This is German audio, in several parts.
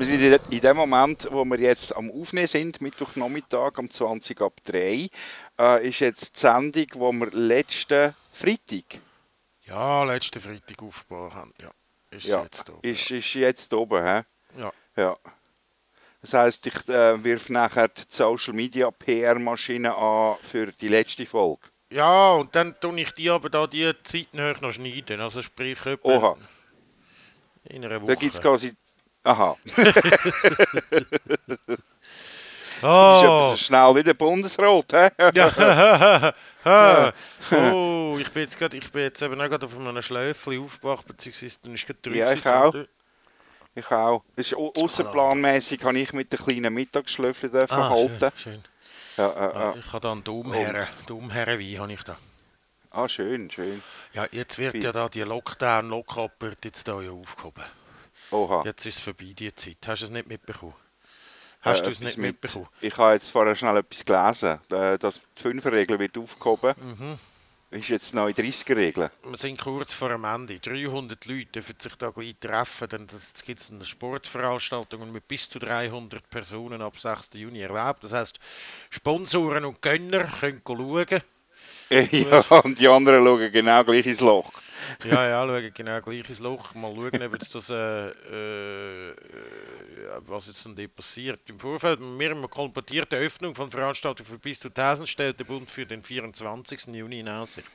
Wir sind in de- in dem Moment, wo wir jetzt am Aufnehmen sind, Mittwochnachmittag um 20 ab 3, äh, ist jetzt die Sendung, wo wir letzten Freitag, Ja, letzten Freitag aufgebaut haben. Ja, ist ja, jetzt da. ist, ist jetzt oben, hä? Ja. Ja. Das heisst, ich äh, wirf nachher die Social Media PR-Maschine an für die letzte Folge. ja, und dann tue ich die aber da die Zeit noch schneiden. Also sprich Oha, in einer Woche. da gibt es quasi. Aha, oh, etwas schnell wie der Bundesrat, hä? ja. Ah. oh, ich bin jetzt gerade, ich bin jetzt eben auch gerade auf einem Schläfchen aufgewacht, beziehungsweise dann ist gerade Ja, ich auch. Ich auch. Das ist au- ausserplanmäßig, habe ich mit den kleinen Mittagsschlöffeln dürfen Ah, halten. schön, schön. Ja, äh, Ah, äh. Ich habe da einen Domherren, Domherrenwein habe ich da. Ah, schön, schön. Ja, jetzt wird Wie? ja da die Lockdown-Lockup jetzt da ja aufgehoben. Oha. Jetzt ist es vorbei, die Zeit. Hast du es nicht mitbekommen? Hast Äh, du es nicht mit- mitbekommen? Ich habe jetzt vorher schnell etwas gelesen, äh, dass die 5er-Regel wird aufgehoben. Mhm. Ist jetzt neu 30er-Regel. Wir sind kurz vor dem Ende. 300 Leute dürfen sich da gleich treffen. Dann gibt es eine Sportveranstaltung mit bis zu 300 Personen ab 6. Juni erlaubt. Das heisst, Sponsoren und Gönner können schauen. ja, und die anderen schauen genau gleich ins Loch. Ja, ja, schauen genau gleich ins Loch. Mal schauen, ob jetzt das, äh, äh, was jetzt denn passiert. Im Vorfeld mir eine kolportierte Öffnung von Veranstaltungen für bis zu 1000 stellt der Bund für den 24. Juni in Aussicht.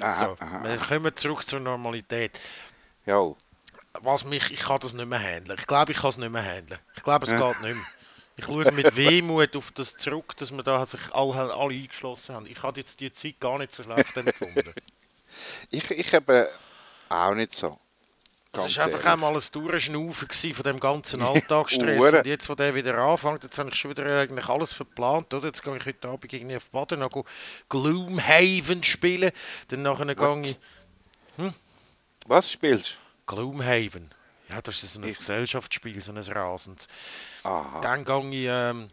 Aha, So, aha, wir kommen zurück zur Normalität. Ja. Was mich, ich kann das nicht mehr handeln. Ich glaube, ich kann es nicht mehr handeln. Ich glaube, es geht nicht mehr. Ich schaue mit Wehmut auf das zurück, dass wir da sich alle, alle eingeschlossen haben. Ich habe jetzt die Zeit gar nicht so schlecht empfunden. Ich, ich auch nicht so. Es war einfach ehrlich. einmal ein Durchschnaufen von dem ganzen Alltagsstress. Und jetzt, wo der wieder anfängt, jetzt habe ich schon wieder eigentlich alles verplant. Oder? Jetzt gehe ich heute Abend irgendwie auf Baden, noch Gloomhaven spielen. Dann nachher gehe ich... Was spielst Gloomhaven. Ja, das ist so ein Ich- Gesellschaftsspiel, so ein Rasens. Aha. Dann gehe ich... Ähm,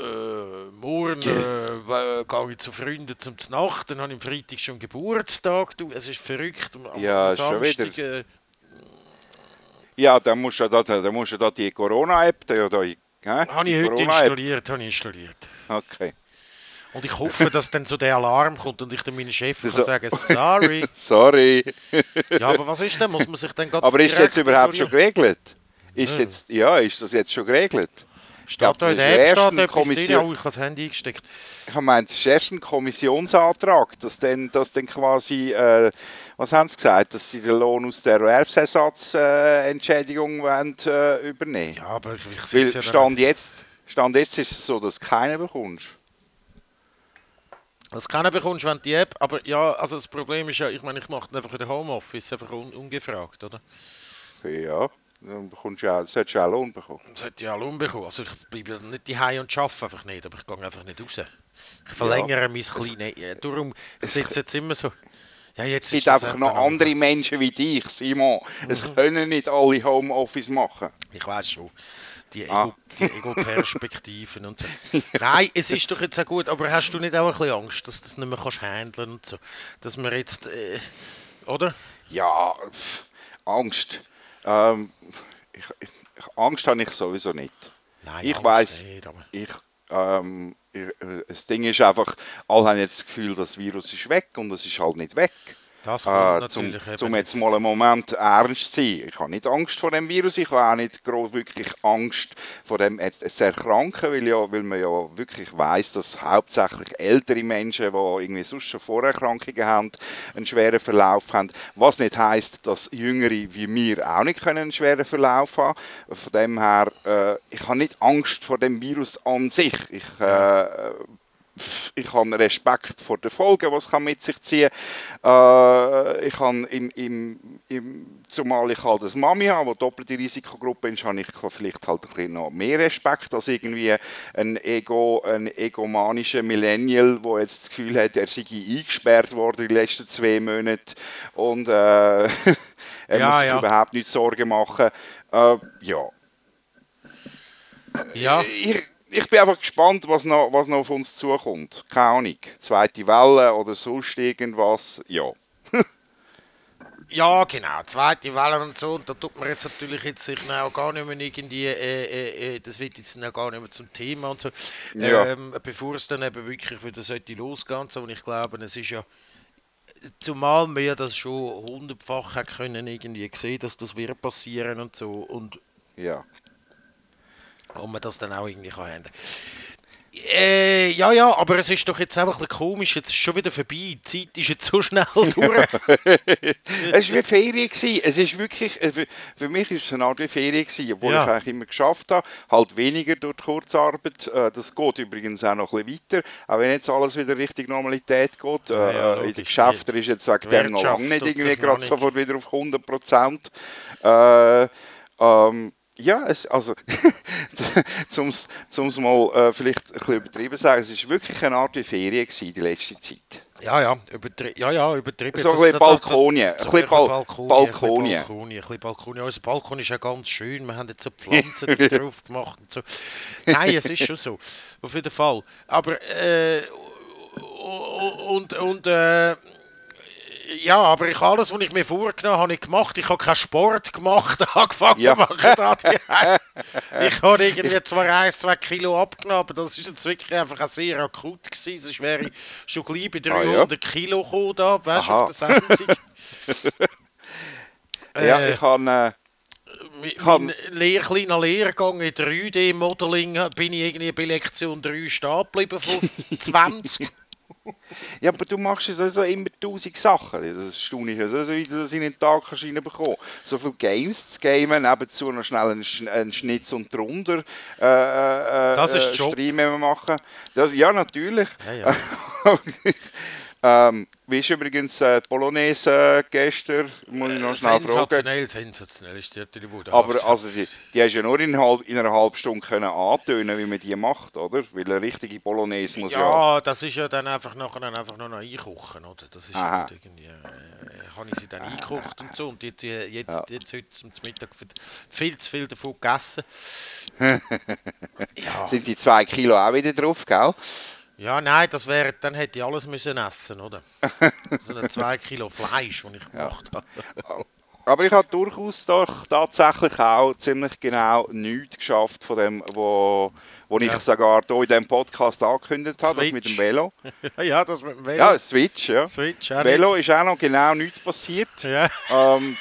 äh, morgen äh, äh, gehe ich zu Freunden zum Znacht, dann habe ich am Freitag schon Geburtstag. Du, es ist verrückt. Am- am Ja, schon Samstag, äh, Ja, dann musst du da, dann musst du da die Corona-App, da, da? Habe ich heute installiert, habe ich installiert. Okay. Und ich hoffe, dass dann so der Alarm kommt und ich dann meinen Chef kann So- sagen, sorry. Sorry. Ja, aber was ist denn? Muss man sich dann gerade Aber ist es jetzt überhaupt schon geregelt? Ist jetzt, ja, ist das jetzt schon geregelt? Steht glaub, da in das der App steht etwas drin? Kommission- Oh, ich habe das Handy eingesteckt. Ich meine, es ist erst ein Kommissionsantrag, dass dann, dass dann quasi, äh, was haben sie gesagt, dass sie den Lohn aus der Erwerbsersatzentschädigung äh, wollen, äh, übernehmen Ja, aber ich Weil sehe ja dann- Stand jetzt, Stand jetzt ist es so, dass du keinen bekommst. Das keiner bekommst, wenn die App, aber ja, also das Problem ist ja, ich meine, ich mache das einfach in der Homeoffice, einfach un, ungefragt, oder? Ja, dann bekommst du auch, solltest du auch Lohn bekommen. Das hätte ich auch Lohn bekommen. Also ich bleibe ja nicht daheim und arbeite einfach nicht, aber ich gehe einfach nicht raus. Ich verlängere mein kleines... Ja, darum sitze jetzt immer so... Ja, jetzt Es gibt das einfach noch andere Menschen wie dich, Simon. Es Mhm. können nicht alle Homeoffice machen. Ich weiß schon. Die Ah. Ego- die Ego-Perspektiven und so. Nein, es ist doch jetzt auch gut, aber hast du nicht auch ein bisschen Angst, dass du das nicht mehr kannst handeln und so? Dass wir jetzt... Äh, oder? Ja, Angst. Ähm, ich, ich, Angst habe ich sowieso nicht. Nein, ich weiß, ich, ähm, ich, äh, das Ding ist einfach, alle haben jetzt das Gefühl, das Virus ist weg und es ist halt nicht weg. Das Äh, zum, zum jetzt mal einen Moment ernst zu sein. Ich habe nicht Angst vor dem Virus, ich habe auch nicht groß wirklich Angst vor dem jetzt erkranken, weil, ja, weil man ja wirklich weiß, dass hauptsächlich ältere Menschen, die irgendwie sonst schon Vorerkrankungen haben, einen schweren Verlauf haben. Was nicht heißt, dass Jüngere wie mir auch nicht können einen schweren Verlauf haben. Von dem her, äh, ich habe nicht Angst vor dem Virus an sich. Ich äh, ich habe Respekt vor den Folgen, die es kann mit sich ziehen kann. Äh, ich habe im, im, im, zumal ich halt eine Mami habe, die doppelte Risikogruppe ist, habe ich vielleicht halt ein bisschen noch mehr Respekt als irgendwie ein, Ego, ein egomanischer Millennial, der jetzt das Gefühl hat, er sei eingesperrt worden die letzten zwei Monate und äh, er Ja, muss sich ja. überhaupt nicht Sorgen machen. Äh, ja, Ja, ich, ich bin einfach gespannt, was noch, was noch auf uns zukommt. Keine Ahnung. Zweite Welle oder sonst irgendwas. Ja. Ja, genau, zweite Welle und so. Und da tut man jetzt natürlich jetzt sich auch gar nicht mehr irgendwie, äh, äh, äh, das wird jetzt auch gar nicht mehr zum Thema und so. Ja. Ähm, bevor es dann eben wirklich wieder sollte losgehen und so. Und ich glaube, es ist ja, zumal wir das schon hundertfach können irgendwie sehen, dass das wird passieren und so. Und Ja. Und man das dann auch irgendwie kann handeln. Äh, ja, ja, aber es ist doch jetzt einfach ein bisschen komisch, jetzt ist schon wieder vorbei, die Zeit ist jetzt so schnell durch. Es war wie Ferien. Gewesen. Es ist wirklich, äh, für, mich ist es eine Art wie Ferien, gewesen, obwohl Ja. ich eigentlich immer geschafft habe. Halt weniger durch die Kurzarbeit. Äh, Das geht übrigens auch noch ein bisschen weiter. Auch wenn jetzt alles wieder Richtung Normalität geht. Ja, ja, Äh, in den Geschäften ist jetzt wegen dem noch lange nicht irgendwie gerade sofort wieder auf 100 Prozent. Äh, ähm, ja, es, also, zum es mal äh, vielleicht ein bisschen übertrieben zu sagen, es war wirklich eine Art wie Ferien gewesen, die letzte Zeit. Ja, ja, übertri ja, ja, übertrieben. So ein bisschen Balkonien, ein bisschen Bal- Balkonien, Balkonien. Ein bisschen Balkonien. Unser Balkon ist ja ganz schön, wir haben jetzt so Pflanzen drauf gemacht und so. Nein, es ist schon so, auf jeden Fall. Aber, äh, und, und, äh, ja, aber ich alles, was ich mir vorgenommen habe, habe ich gemacht. Ich habe keinen Sport gemacht, angefangen Ja. machen. da Ich habe irgendwie zwar 1, 2 Kilo abgenommen, aber das ist jetzt wirklich einfach sehr akut gewesen. Sonst wäre ich schon gleich bei Ah, ja. 300 Kilo gekommen, da, weißt du, auf der Sendung. Ja, Äh, ich habe... Äh, Mi- kann- Mein Lehr kleiner Lehrgang in 3D-Modeling bin ich irgendwie bei Lektion 3 stehen geblieben von 20. Ja, aber du machst ja sowieso immer tausend Sachen. Das staune ich ja so, wie du das in den Tag kannst reinbekommen So viele Games zu gamen, nebenzu noch schnell einen, Sch einen Schnitz und drunter äh, äh, Das ist äh, Job. Stream immer machen. Das, ja, natürlich. Ja, ja. ähm, wie ist übrigens äh, die äh, gestern? Muss ich noch schnell fragen. sensationell, sensationell ist die natürlich wohl Aber also die, die hast du ja nur in, halb, in einer halben Stunde können antönen, wie man die macht, oder? Weil eine richtige Polonaise muss ja... Ja, das ist ja dann einfach nachher dann einfach nur noch einkochen, oder? Das ist Aha. halt irgendwie, äh, habe ich sie dann eingekocht und so und jetzt, äh, jetzt, Ja. jetzt heute zum Mittag viel zu viel davon gegessen. ja. Sind die zwei Kilo auch wieder drauf, gell? Ja, nein, das wäre, dann hätte ich alles müssen essen, oder? So ein 2 Kilo Fleisch, das ich gemacht habe. Aber ich habe durchaus doch tatsächlich auch ziemlich genau nichts geschafft von dem, wo, wo Ja. ich sogar hier in diesem Podcast angekündigt habe, das Switch. mit dem Velo. ja, das mit dem Velo. Ja, Switch, ja. Switch, auch Velo nicht. ist auch noch genau nichts passiert. Ja. Ähm,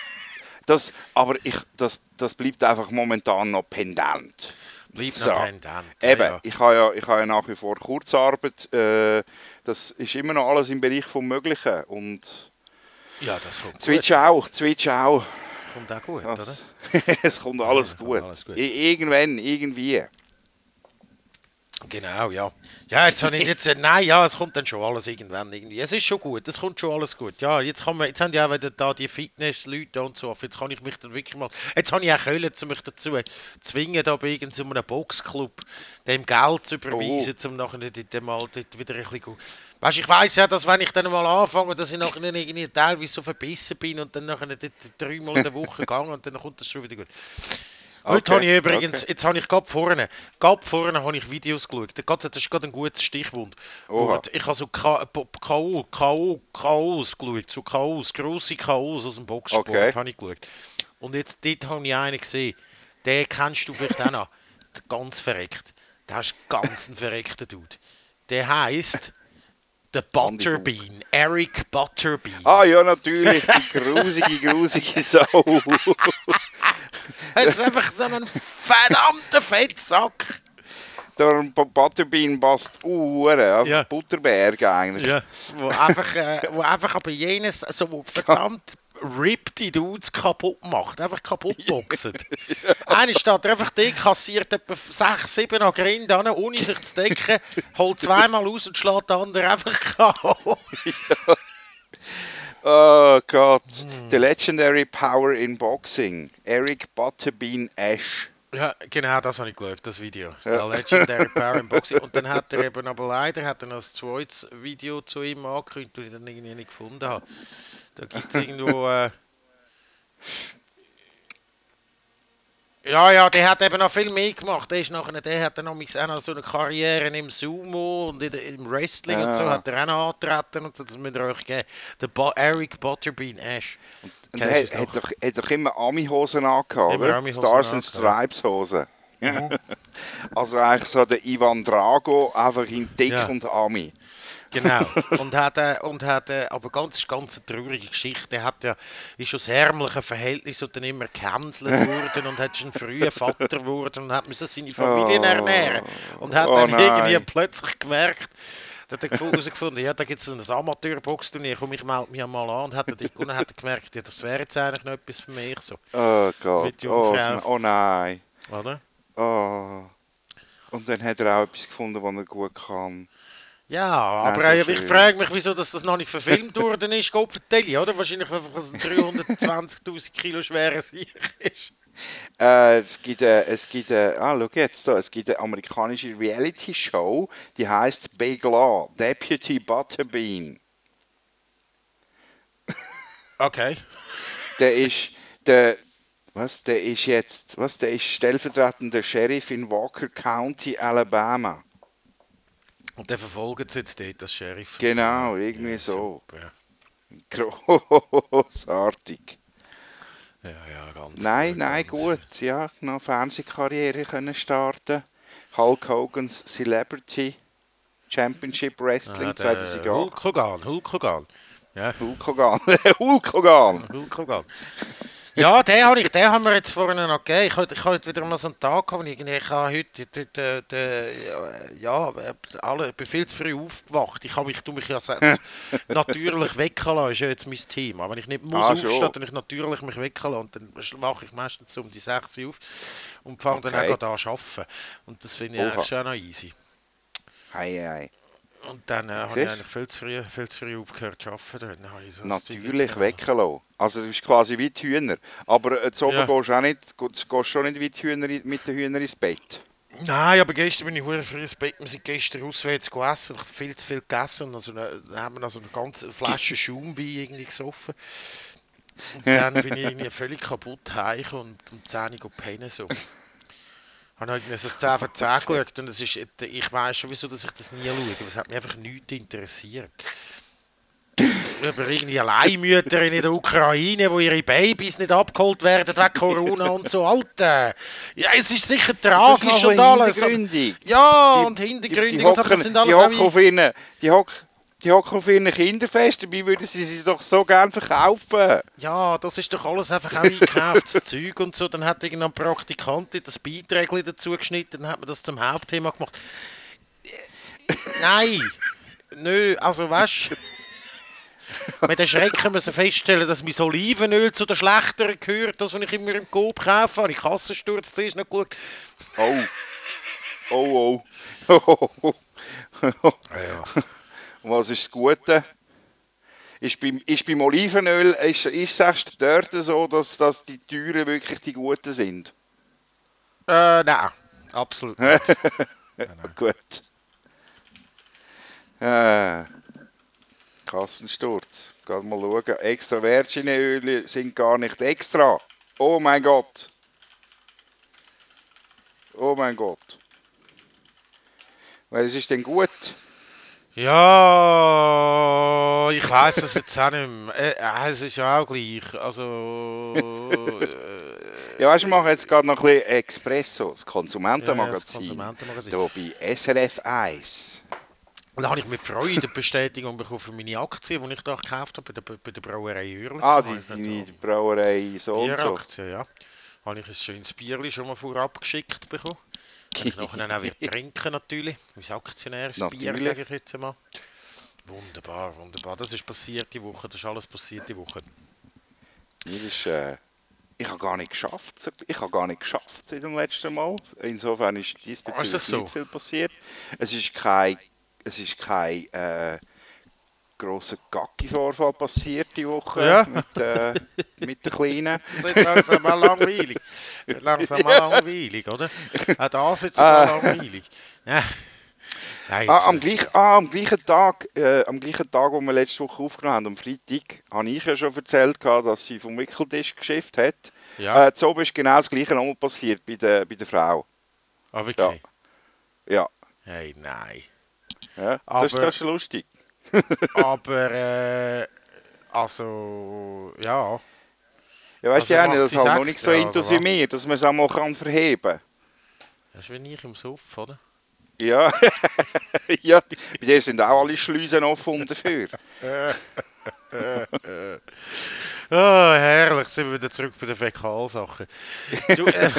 das, aber ich, das, das bleibt einfach momentan noch pendent. Bleibt So. noch pendent. Eben, Ja, ich habe ja, ich habe ja nach wie vor Kurzarbeit. Äh, das ist immer noch alles im Bereich vom Möglichen. Und ja, das kommt Switch gut. auch, Switch auch. Kommt auch gut, oder? Das, es kommt alles, Ja, gut. alles gut. Irgendwann, irgendwie. Genau, ja. Ja, jetzt habe ich jetzt, äh, nein, ja, es kommt dann schon alles irgendwann irgendwie. Es ist schon gut, es kommt schon alles gut. Ja, jetzt, kann man, jetzt haben ja auch wieder da die Fitnessleute und so. Jetzt kann ich mich dann wirklich mal, jetzt habe ich auch Köln, um mich dazu zwingen, da bei irgendeinem Boxclub dem Geld zu überweisen, um nachher dort mal dort wieder ein bisschen gut. Weißt, ich weiß ja, dass wenn ich dann mal anfange, dass ich nachher irgendwie teilweise so verbissen bin und dann nachher dreimal in der Woche gehe und dann kommt das schon wieder gut. Heute Okay, habe ich übrigens, okay. jetzt habe ich gerade vorne, gerade vorne habe ich Videos geschaut. Das ist gerade ein gutes Stichwort. Ich habe so K.O. K.O. K.O.s geschaut, so K.O.s, grosse K.O.s aus dem Boxsport Okay. habe ich geschaut. Und jetzt dort habe ich einen gesehen, den kennst du vielleicht auch noch, ganz verreckt. Der ist ganz ein verreckter Dude. Der heisst der Butterbean, Eric Butterbean. Ah ja, natürlich, die grusige, grusige Sau. Er ist einfach so ein verdammter Fettsack. Der Butterbean passt Uhren, auf Ja. Butterberg eigentlich. Ja, wo einfach, äh, wo einfach aber jenes so verdammt rippte Dudes kaputt macht, einfach kaputt boxen. Einer steht einfach dick, kassiert etwa 6, 7 an Grind an, ohne sich zu decken, holt zweimal aus und schlägt den anderen einfach K.O. Oh Gott. Hm. The Legendary Power in Boxing. Eric Butterbean Ash. Ja, genau, das habe ich geschaut, das Video. Der Legendary Power in Boxing. Und dann hat er eben aber leider hat er noch ein zweites Video zu ihm angekündigt, das ich dann irgendwie nicht gefunden habe. Da gibt es irgendwo. Äh, Ja, ja, der hat eben noch viel mehr gemacht. Der, ist nachher, der hat dann noch, auch noch so eine Karriere im Sumo und in der, im Wrestling und so Ja. hat er auch noch angetreten und so. Das müsst ihr euch geben. Der Bo Eric Butterbean Ash. Und er das hat, noch? doch, hat doch immer Ami-Hosen angehabt, Immer? Ami-Hosen Stars and angehabt, Stripes Hosen. also eigentlich so der Ivan Drago, einfach in dick Ja. und Ami. Genau. Und hat, äh, und hat äh, aber ganz, ganz eine traurige Geschichte. Er hat ja, ist aus ärmlichen Verhältnissen und dann immer gecancelt worden und hat schon früher Vater geworden und hat müssen seine Familie Oh. ernähren. Und hat Oh dann nein. irgendwie plötzlich gemerkt, hat er herausgefunden, ja, da gibt es ein Amateurboxturnier, komm, ich melde mich mal an. Und hat er dort gewonnen, hat er gemerkt, ja, das wäre jetzt eigentlich noch etwas für mich, so, Oh Gott, Mit oh, oh nein. oder? Oh. Und dann hat er auch etwas gefunden, was er gut kann. Ja, aber so äh, ich frage mich, wieso dass das noch nicht verfilmt worden ist, Gott vertelle, oder? Wahrscheinlich einfach ein 320'000 Kilo schwerer Sieg ist. Äh, es gibt, äh, es gibt äh, ah, schau jetzt da, es gibt eine amerikanische Reality-Show, die heißt Big Law, Deputy Butterbean. Okay. Der ist, der, was, der ist jetzt, was, der ist stellvertretender Sheriff in Walker County, Alabama. Und der verfolgt es jetzt dort, das Sheriff. Genau, irgendwie Ja, so. super. Großartig. Ja, ja, ganz Nein, nein, ganz- gut. Ja, noch Fernsehkarriere können starten. Hulk Hogan's Celebrity Championship Wrestling Ah, der 2008. Hulk Hogan, Hulk Hogan. Ja, Hulk Hogan. Hulk Hogan. Hulk Hogan. Ja, den habe ich, den haben wir jetzt vorhin noch gegeben. Ich ich hatte wieder mal so einen Tag, gehabt, wo ich, ich habe heute, heute, heute ja, äh, alle, ich bin viel zu früh aufgewacht. Ich habe mich, mich ja selbst natürlich wecken lassen, ist ja jetzt mein Thema. Wenn ich nicht muss Ah, aufstehen, schon. dann ich natürlich mich wecken lassen. Und dann mache ich meistens um die 6 Uhr auf und fange dann Okay. auch gerade an arbeiten. Und das finde ich Oha. eigentlich schon noch easy. Hei, hei. Und dann äh, habe ich viel zu früh, viel zu früh aufgehört zu arbeiten. So Natürlich jetzt gemacht. wecken lassen. Also du bist quasi wie die Hühner. Aber äh, zu oben Ja. gehst du auch nicht, gehst gehst schon nicht wie die Hühner mit den Hühnern ins Bett. Nein, aber gestern bin ich hure früh ins Bett. Wir sind gestern auswärts gegessen. Ich habe viel zu viel gegessen. Also dann haben wir also eine ganze Flasche Schaumwein irgendwie gesoffen. Und dann bin ich irgendwie völlig kaputt heimgekommen und um 10 Uhr pennen so. Ich habe irgendwie so 10 von 10 geschaut und es ist, ich weiß schon, wieso dass ich das nie schaue, es hat mich einfach nichts interessiert. Über irgendwie Leihmütter in der Ukraine, wo ihre Babys nicht abgeholt werden wegen Corona und so. Alter! Ja, es ist sicher tragisch und alles. Ja, Die- und Die, hintergründig die so, aber hocken, das sind die alles hocken auf ihren, die hocken, die hocken auf ihren Kinderfest, dabei würden sie sie doch so gerne verkaufen. Ja, das ist doch alles einfach auch eingekauftes Zeug und so. Dann hat irgendein Praktikant das Beiträge dazu geschnitten, dann hat man das zum Hauptthema gemacht. Nein, nö, also weißt du. Mit Erschrecken müssen feststellen, dass mein Olivenöl zu den schlechteren gehört, das, was ich immer im Coop kaufe. Habe ich Kassensturz zuerst nicht geschaut. Oh. Oh, oh. Ja. Und was ist das Gute? Ist beim, ist beim Olivenöl, ist, ist sagst du, dort so, dass, dass die Türen wirklich die guten sind? Äh, nein, absolut nicht. Gut. Äh, Kassensturz. Gerade mal schauen. Extra Virginöle sind gar nicht extra. Oh mein Gott. Oh mein Gott. Welches ist denn gut? Ja, ich weiß es jetzt auch nicht mehr. Äh, äh, es ist ja auch gleich. Also. Äh, Ja, weißt du, wir machen jetzt gerade noch ein bisschen Expresso, das Ja, ja, Konsumentenmagazin. das Konsumentenmagazin. Hier bei SRF 1. da habe ich mit Freude die Bestätigung bekommen für meine Aktie, die ich da gekauft habe bei der, bei der Brauerei Jürlich. Ah, Da die, die, die Brauerei so und so. Bieraktien, ja. Habe ich ein schönes Bierli schon mal vorab geschickt bekommen. Ich nachher auch trinken natürlich. Mein Aktionär ist Bier, sage ich jetzt mal. Wunderbar, wunderbar. Das ist passiert die Woche, das ist alles passiert die Woche. Mir ist, äh, ich habe gar nicht geschafft. Ich habe gar nicht geschafft seit dem letzten Mal. Insofern ist diesbezüglich Ah, ist das so? nicht viel passiert. Es ist kein, es ist kein äh, grosser Gacki-Vorfall passiert die Woche Ja. mit, äh, mit der Kleinen. Das wird langsam mal langweilig. Das wird langsam mal langweilig, oder? Auch das wird sogar Ah. langweilig. Ja. Nein, Ah, am, gleich, ah, am gleichen Tag, äh, am gleichen Tag, wo wir letzte Woche aufgenommen haben, am Freitag, habe ich ja schon erzählt, gehabt, dass sie vom Wickeltisch geschifft hat. Ja. Äh, so ist genau das gleiche nochmal passiert bei der, bei der Frau. ah, wirklich? Ja, Hey, nein. ja. Aber- Das, ist, das ist lustig. Aber, äh, also, ja. Ja, weißt Also du, das sie halt noch nicht so intus mir, dass man es auch mal kann verheben Das ist wie ich im Suff, oder? Ja, ja, bei dir sind auch alle Schleusen offen dafür. Ah, herrlich, sind wir wieder zurück bei den Fäkalsachen. Du, äh,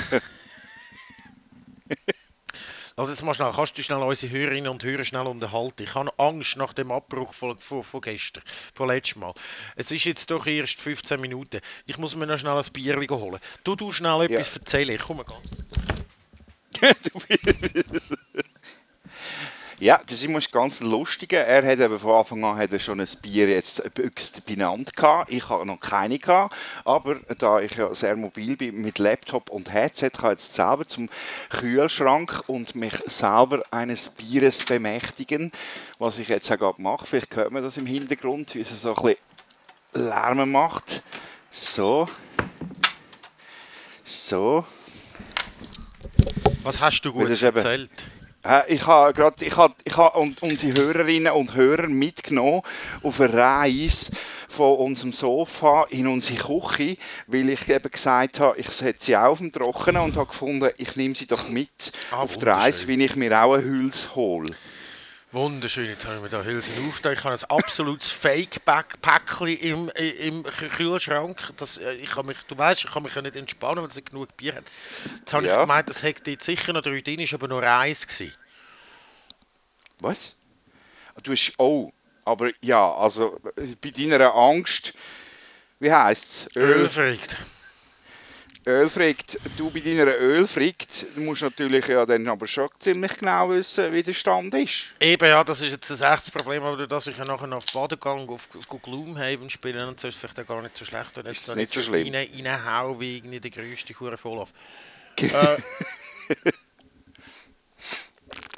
also jetzt mal schnell, kannst du schnell unsere Hörerinnen und Hörer schnell unterhalten? Ich habe Angst nach dem Abbruch von, von, von gestern, von letztem Mal. Es ist jetzt doch erst 15 Minuten. Ich muss mir noch schnell ein Bier holen. Du, du schnell etwas erzählen, ich komme ganz. Ja, der Simon ist ganz lustig. Er hat eben von Anfang an hat er schon ein Bier jetzt büchst benannt gehabt. Ich habe noch keine gehabt, aber da ich ja sehr mobil bin mit Laptop und Headset, kann ich jetzt selber zum Kühlschrank und mich selber eines Bieres bemächtigen, was ich jetzt auch gerade mache. Vielleicht hört man das im Hintergrund, wie es so ein bisschen Lärm macht. So. So. Was hast du gut erzählt? Ich habe gerade, ich habe, ich habe unsere Hörerinnen und Hörer mitgenommen auf eine Reise von unserem Sofa in unsere Küche, weil ich eben gesagt habe, ich setze sie auch auf dem Trockenen und habe gefunden, ich nehme sie doch mit Ah, auf die Reise, wie ich mir auch eine Hülse hole. Wunderschön, jetzt haben wir da Hülsen aufgetan. Ich habe ein absolutes Fake-Päckchen im, im Kühlschrank. Das, äh, ich kann mich, du weißt, ich kann mich ja nicht entspannen, wenn es nicht genug Bier hat. Jetzt habe Ja. ich gemeint, das hätte jetzt sicher noch drei drin, ist aber nur eins gewesen. Was? Du hast, oh, aber ja, also bei deiner Angst, wie heisst es? Ölfrickt. Ölfrickt, du bei deiner Ölfrickt, du musst natürlich ja dann aber schon ziemlich genau wissen, wie der Stand ist. Eben, ja, das ist jetzt ein echtes Problem, aber dass ich ja nachher noch auf Badegang auf, auf Gloomhaven spielen und so ist es vielleicht auch gar nicht so schlecht, wenn ich jetzt nicht so schlimm. rein, reinhau wie irgendwie der grösste Hure Vorlauf. äh,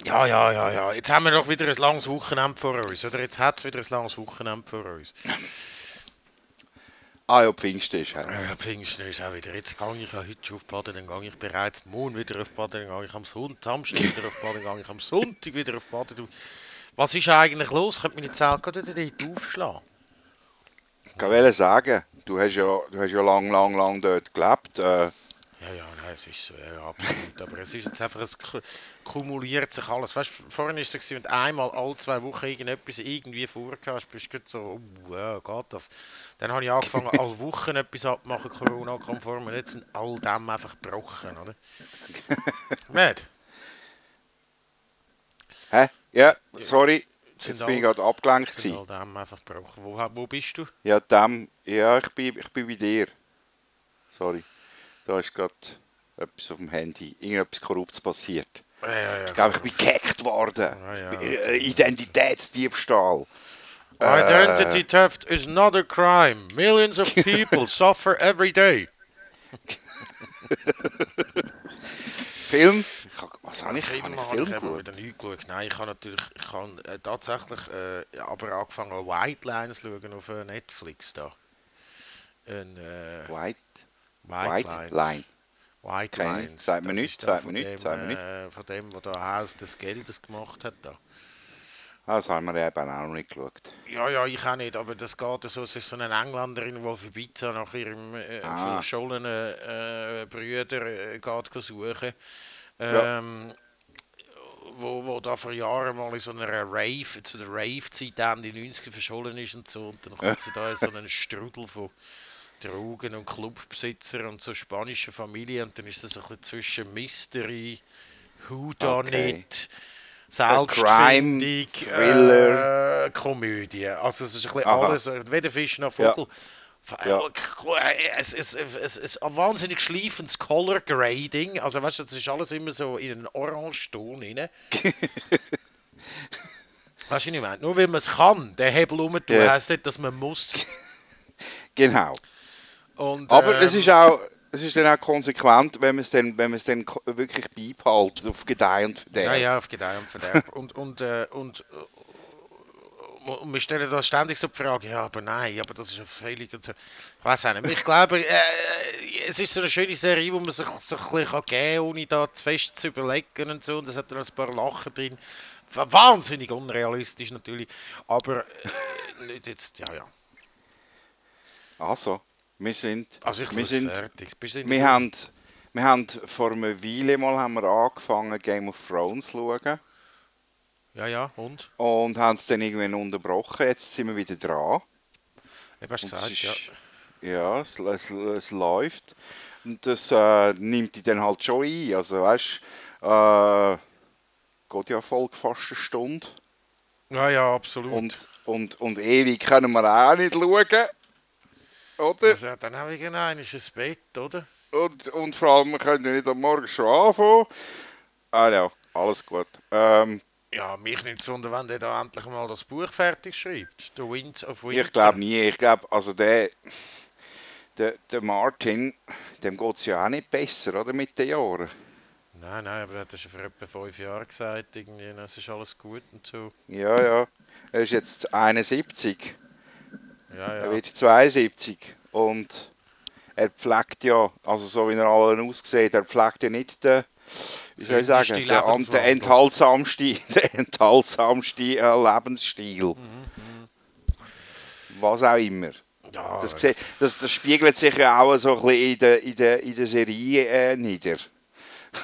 ja, ja, ja, ja. Jetzt haben wir doch wieder ein langes Wochenende vor uns, oder? Jetzt hat es wieder ein langes Wochenende vor uns. Ah ja, Pfingsten ist ja. Ja, Pfingsten ist auch wieder. Jetzt gehe ich ja heute schon auf Baden, dann gehe ich bereits morgen wieder auf Baden, dann gehe ich am Sonntag, Samstag wieder auf Baden, dann gehe ich am Sonntag wieder auf Baden. Du, Was ist eigentlich los? Könnte meine Zelle gerade dort aufschlagen? Ich wollte sagen, du hast ja, du hast ja lang, lang, lang dort gelebt. Äh, Ja, ja, nein, es ist so, ja, absolut. Aber es ist jetzt einfach, es kumuliert sich alles. Weißt vorhin war es so, wenn du einmal alle zwei Wochen irgendetwas irgendwie vorgehst, bist du so, oh, ja, geht das. Dann habe ich angefangen, alle Wochen etwas abzumachen, Corona-konform, und jetzt sind all dem einfach gebrochen, oder? Nicht? hä? Ja, sorry, Sind jetzt bin ich gerade abgelenkt. Sind all dem einfach gebrochen. Wo, wo bist du? Ja, dem, ja, ich bin, ich bin bei dir. Sorry, da ist gerade etwas auf dem Handy, irgendetwas Korruptes passiert. Ja, ja. Ich glaube, ich bin gehackt worden. Äh, Identitätsdiebstahl. Identity theft is not a crime. Millions of people suffer every day. Film? Ich hab, was habe ich? Film Habe ich Film wieder nicht geschaut. Nein, ich habe natürlich ich habe, äh, tatsächlich äh, aber angefangen White Lines zu schauen auf äh, Netflix da. Ein, äh, White, White, White Lines. Line. White Keine- Lines. sagt Das nichts, sagt von nichts, sagt äh, Von dem, der da Haus des Geldes gemacht hat. Da. Das haben wir eben auch noch nicht geschaut. Ja, ja, ich auch nicht, aber das geht so, es ist so eine Engländerin, die auf Ibiza nach ihrem äh, Ah. verschollenen äh, Brüder äh, geht suchen. Ähm, wo, wo da vor Jahren mal in so einer Rave, zu der Rave-Zeit Ende 90er verschollen ist und so. Und dann kommt sie da in so einen Strudel von Drogen- und Clubbesitzer und so spanischen Familien. Und dann ist das so ein bisschen zwischen Mystery, Who Done Okay. It, Selbstfindung, Thriller. äh, Komödie. Also es ist ein bisschen Aha. alles, äh, weder Fisch noch. Vogel. Ja. Es ist es, es, ein wahnsinnig schleifendes Color Grading. Also weißt du, das ist alles immer so in einen Orange-Ton rein. weißt du, ich meine? Nur weil man es kann, den Hebel umtun, Ja. heisst nicht, dass man muss. Genau. Und, Aber ähm, es ist auch, es ist dann auch konsequent, wenn man es dann, wenn man es dann wirklich beibehaltet, auf Gedeih und Verderb. Ja, ja, auf Gedeih und Verderb. und, und, äh, und, äh, und wir stellen da ständig so die Frage, ja, aber nein, aber das ist eine Fehlung und so. Ich weiß auch nicht. Ich glaube, äh, es ist so eine schöne Serie, wo man sich so ein bisschen geben kann, ohne da zu fest zu überlegen und so. Und es hat dann ein paar Lachen drin. Wahnsinnig unrealistisch natürlich, aber äh, nicht jetzt, ja, ja. Also, wir sind, Also ich wir sind, fertig. Du wir haben, wir haben vor einer Weile mal haben wir angefangen Game of Thrones zu schauen Ja, ja, und? und haben es dann irgendwann unterbrochen. Jetzt sind wir wieder dran. Ich hast gesagt, es ja. ist- Ja, es, es, es läuft. Und das äh, nimmt dich dann halt schon ein. Also weißt äh, geht ja Folge fast eine Stunde. Ja, ja, absolut. Und, und, und ewig können wir auch nicht schauen. Oder? Also, dann habe ich genau ein Bett, oder? Und, und vor allem, wir können ja nicht am Morgen schon anfangen. Ah ja, alles gut. Ähm, Ja, mich nicht so, wenn der da endlich mal das Buch fertig schreibt. The Winds of Winter. ich glaube nie. Ich glaube, also der, der, der Martin, dem geht es ja auch nicht besser, oder? Mit den Jahren. Nein, nein, aber er hat das schon vor etwa fünf Jahren gesagt, irgendwie, es ist alles gut und so. Ja, ja. Er ist jetzt 71. Ja, Er wird 72 und er pflegt ja, also so wie er allen aussieht, er pflegt ja nicht den, wie soll ich sagen, den, den Lebenswandel. enthaltsamsten, den enthaltsamsten äh, Lebensstil. Was auch immer. ja Das, das, das spiegelt sich ja auch so ein bisschen in der, in der, in der Serie äh, nieder.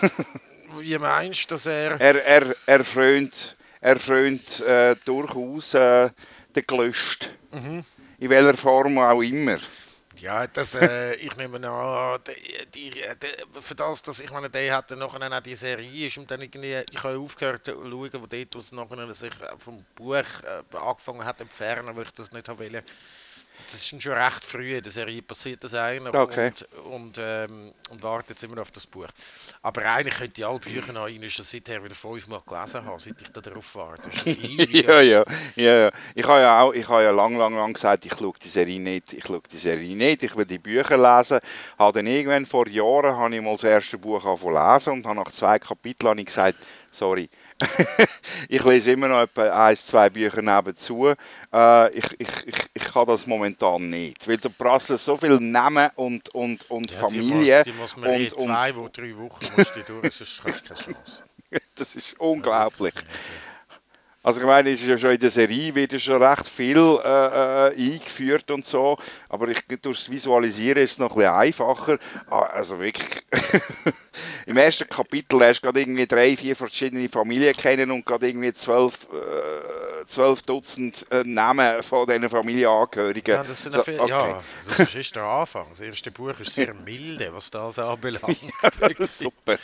wie meinst du, dass er... Er, er, er frönt, er frönt äh, durchaus äh, den Gelüst. In welcher Form auch immer. Ja, das, äh, ich nehme an, die, die, die, für das, dass ich meine, der hat dann nachher auch die Serie ist und dann irgendwie, ich habe aufgehört zu schauen, wo dort, wo es nachher sich vom Buch äh, angefangen hat entfernen, weil ich das nicht habe wollen. Das ist schon recht früh in der Serie passiert das einer Okay. und, und, ähm, und wartet jetzt immer noch auf das Buch. Aber eigentlich könnte ich alle Bücher noch rein, schon seither wieder fünfmal gelesen haben, seit ich da drauf warte. Ja, ja, ja, ja. Ich habe ja auch, ich habe ja lang, lang, lang gesagt, ich schaue die Serie nicht, ich schaue die Serie nicht, ich will die Bücher lesen. Habe dann irgendwann vor Jahren habe ich mal das erste Buch angefangen lesen und habe nach zwei Kapiteln habe ich gesagt, sorry, ich lese immer noch etwa ein, zwei Bücher nebenzu. Äh, ich, ich, ich, ich kann das momentan nicht, weil da prasseln so viele Namen und, und, und Ja, Familien Die muss, die muss man eh und, und zwei, wo drei Wochen musst du durch, sonst hast du keine Chance. das ist unglaublich. Also ich meine, es ist ja schon in der Serie wird ja schon recht viel äh, äh, eingeführt und so, aber ich, durchs Visualisieren ist es noch ein bisschen einfacher. Ah, Also wirklich, im ersten Kapitel lernst du gerade irgendwie drei, vier verschiedene Familien kennen und gerade irgendwie zwölf, äh, zwölf Dutzend äh, Namen von diesen Familienangehörigen. Ja, das, sind So, ja, okay. ja, das ist der Anfang. Das erste Buch ist sehr milde, was das anbelangt. Super.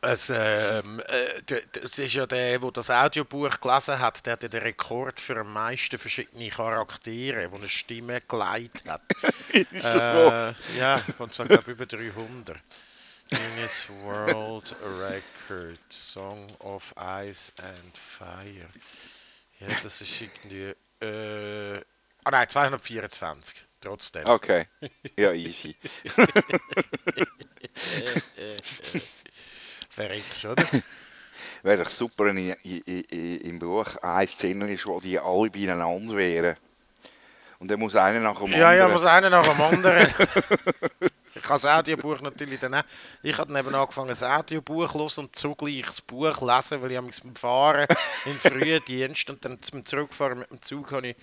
Es, ähm, äh, das ist ja der, der das Audiobuch gelesen hat, der hat ja den Rekord für am meisten verschiedene Charaktere, die eine Stimme geleitet hat. ist das so? Äh, ja, von zwar glaube über 300. Guinness World Record Song of Ice and Fire. Ja, das ist irgendwie. Äh, ah nein, 224. Trotzdem. Okay, ja easy. Verrückt, oder? Wäre doch super, wenn in, in, in, im Buch eine Szene ist, wo die alle beieinander wären. Und dann muss einer nach dem Ja, ja, anderen. muss einer nach dem anderen. ich habe das Audiobuch natürlich dann auch. Ich habe dann eben angefangen, das Audiobuch los und zugleich das Buch lesen, weil ich am Fahren im frühen Dienst und dann zum Zurückfahren mit dem Zug habe ich.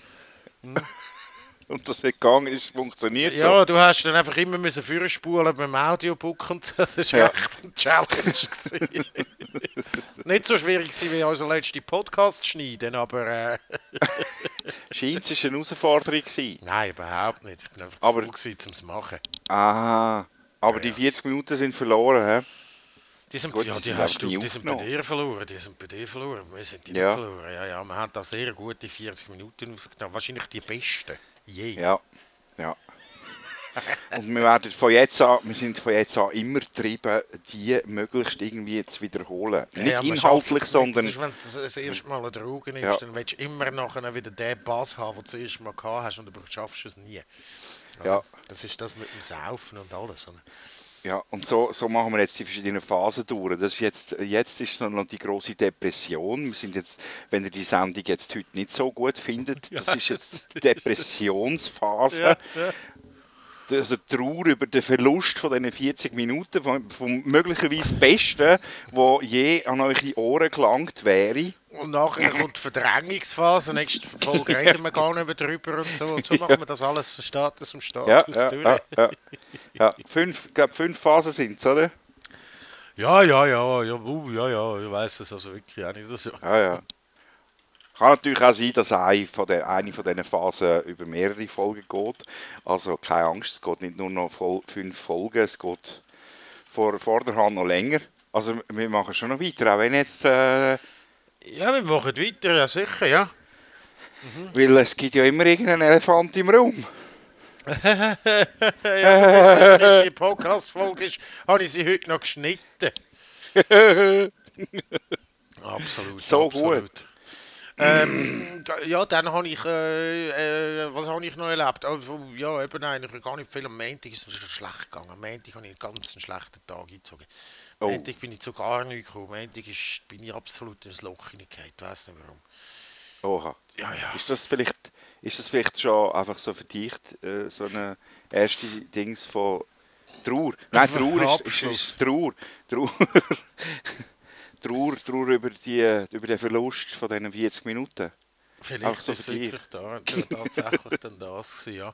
Und das nicht gegangen ist, funktioniert Ja, du hast dann einfach immer müssen vorspulen beim Audiobook und das war Ja. echt ein Challenge. gewesen. Nicht so schwierig gewesen, wie unser letzter Podcast schneiden, aber äh, so. Scheint es war eine Herausforderung. Gewesen. nein, überhaupt nicht. Ich bin einfach zu Aber- faul gewesen, um es zu machen. Ah, aber die 40 Minuten sind verloren, hä? Die sind, Gut, ja, die sind hast du, die sind bei dir verloren, die sind bei dir verloren, wir sind die Ja. nicht verloren. Ja, ja, wir haben da sehr gute 40 Minuten aufgenommen, wahrscheinlich die besten je. Ja, ja. Und wir werden von jetzt an, wir sind von jetzt an immer getrieben, die möglichst irgendwie zu wiederholen. Nicht Ja, inhaltlich, schafft- sondern ist, wenn du das erste Mal Droge nimmst, Ja. dann willst du immer nachher wieder den Bass haben, den du das erste Mal gehabt hast und du schaffst es nie. ja, Das ist das mit dem Saufen und alles. Ja, und so, so machen wir jetzt die verschiedenen Phasen durch. Das ist jetzt, jetzt ist noch noch die große Depression. Wir sind jetzt, wenn ihr die Sendung jetzt heute nicht so gut findet, das ist jetzt die Depressionsphase. Ja, ja. Also die Trauer über den Verlust von diesen 40 Minuten, vom, vom möglicherweise Besten, wo je an eure Ohren gelangt wäre. Und nachher kommt die Verdrängungsphase. Nächste Folge reden wir gar nicht mehr drüber und so. Und so machen wir das alles von Status um Status Ja, durch. ja, ja, ja. ja fünf, ich glaube, fünf Phasen sind es, oder? Ja, ja, ja, ja, uh, ja, ja, ich weiß es also wirklich auch nicht. Das, ja. Ja, ja. Kann natürlich auch sein, dass eine von, der, eine von diesen Phasen über mehrere Folgen geht. Also keine Angst, es geht nicht nur noch voll, fünf Folgen, es geht vor, vor der Hand noch länger. Also wir machen schon noch weiter, auch wenn jetzt, äh, ja, wir machen weiter, ja sicher, ja. weil es gibt ja immer irgendeinen Elefant im Raum. ja nicht die Podcast-Folge ist, habe ich sie heute noch geschnitten. Absolut. So absolut. Ähm, da- ja, dann habe ich, äh, äh, was habe ich noch erlebt? Also, ja, eben eigentlich gar nicht viel. Am Montag ist es schon schlecht gegangen. Am Montag habe ich einen ganz schlechten Tag eingezogen. Oh. Montag bin ich zu gar nicht gekommen. Montag ist, bin ich absolut ins Loch hineingehauen. Ich weiß nicht warum. Oha. Ja, ja. Ist das vielleicht, ist das vielleicht schon einfach so verdicht, äh, so eine erste Dings von Trauer? Nein, Trauer ist, ist, ist Trauer. Trauer. Trauer, Trauer über, die, über den Verlust von diesen 40 Minuten. Vielleicht so ist es wirklich da, tatsächlich dann das gewesen, ja.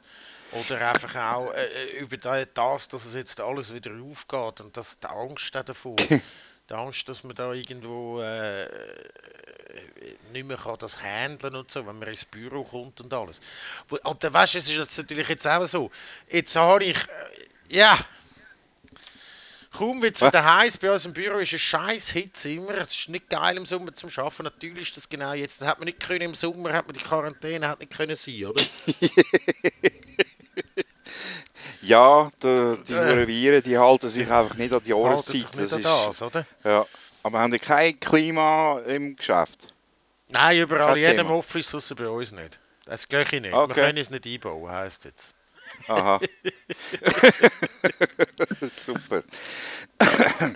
Oder einfach auch äh, über da- das, dass es jetzt alles wieder aufgeht und dass die Angst davor, die Angst, dass man da irgendwo äh, nicht mehr kann das handeln und so, wenn man ins Büro kommt und alles. Und dann weißt du, es ist jetzt natürlich jetzt auch so, jetzt habe ich, äh, ja, Kaum wird es wieder heiß, bei uns im Büro ist eine scheiß Hitze immer. Es ist nicht geil im Sommer zum Arbeiten. Natürlich ist das genau jetzt. Das hat man nicht können im Sommer, hat man die Quarantäne hat nicht können sein, oder? Ja, die, die Äh. äh. Viren, die halten sich einfach nicht an die Jahreszeit. Das ist, das, oder? ja. Aber haben die kein Klima im Geschäft? Nein, überall, in jedem. Office, außer bei uns nicht. Das geht nicht. Okay. Wir können es nicht einbauen, heisst jetzt. Aha. Super.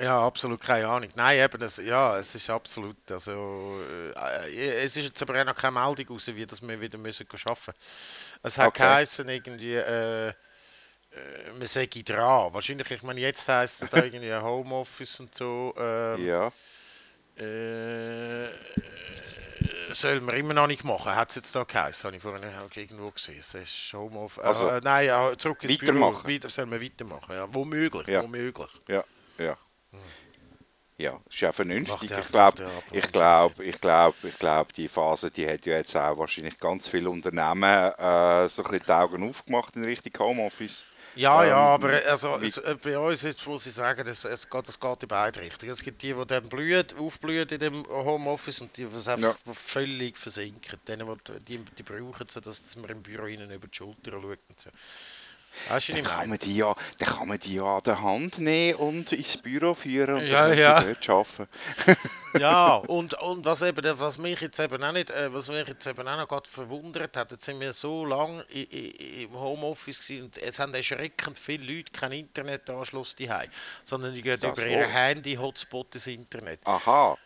Ja, absolut keine Ahnung. Nein, eben, das, ja, es ist absolut, also, äh, es ist jetzt aber auch noch keine Meldung raus, wie dass wir wieder müssen arbeiten Es hat Okay. geheißen, irgendwie, äh, äh, man sei dran. Wahrscheinlich, ich meine, jetzt heisst es da irgendwie Homeoffice und so, ähm, Ja. äh, soll man immer noch nicht machen. Hat es jetzt da geheißen, habe ich vorhin auch irgendwo gesehen. Es ist Homeoffice, Also, äh, nein, ja, zurück ins Büro. weitermachen. Weiter, soll man weitermachen, ja. Womöglich, Ja. womöglich. Ja, ja. Ja, ist ja vernünftig. Ich glaube, ich glaube, ich glaube, ich glaube, die Phase, die hat ja jetzt auch wahrscheinlich ganz viele Unternehmen äh, so ein bisschen die Augen aufgemacht in Richtung Homeoffice. Ja, Ähm, ja, aber also, es- äh, bei uns jetzt muss ich sagen, das, es, geht, das geht in beide Richtungen. Es gibt die, die dann blühen, aufblühen in dem Homeoffice und die, die es einfach völlig versinken. Denen, die, die, die brauchen dass, dass man im Büro ihnen über die Schulter schaut und so. Weißt du, Dann kann, man die ja, dann kann man die ja an der Hand nehmen und ins Büro führen und Ja, dann ja. dort arbeiten. Ja, und, und was, eben, was mich jetzt eben auch nicht, äh, was mich jetzt eben auch noch gerade verwundert hat, jetzt sind wir so lange im Homeoffice und es haben erschreckend viele Leute keinen Internetanschluss daheim, sondern die gehen Das über ihr Handy-Hotspot ins Internet, Aha.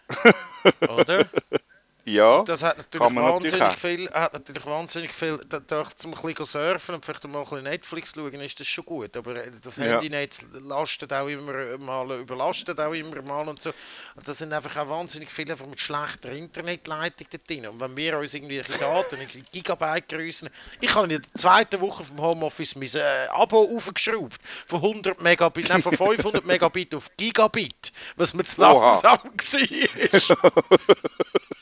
oder? Ja, Das hat natürlich natürlich wahnsinnig auch. viel, hat natürlich wahnsinnig viel, da, da zum ein bisschen surfen und vielleicht mal ein bisschen Netflix schauen, ist das schon gut, aber äh, das Ja. Handynetz lastet auch immer mal, überlastet auch immer mal und so. Und da sind einfach auch wahnsinnig viele einfach mit schlechter Internetleitung dort drin. Und wenn wir uns irgendwelche Daten in Gigabyte grüßen, ich habe in der zweiten Woche vom Homeoffice mein äh, Abo aufgeschraubt, von 100 Megabit, nein, von 500 Megabit auf Gigabit, was mir zu langsam war.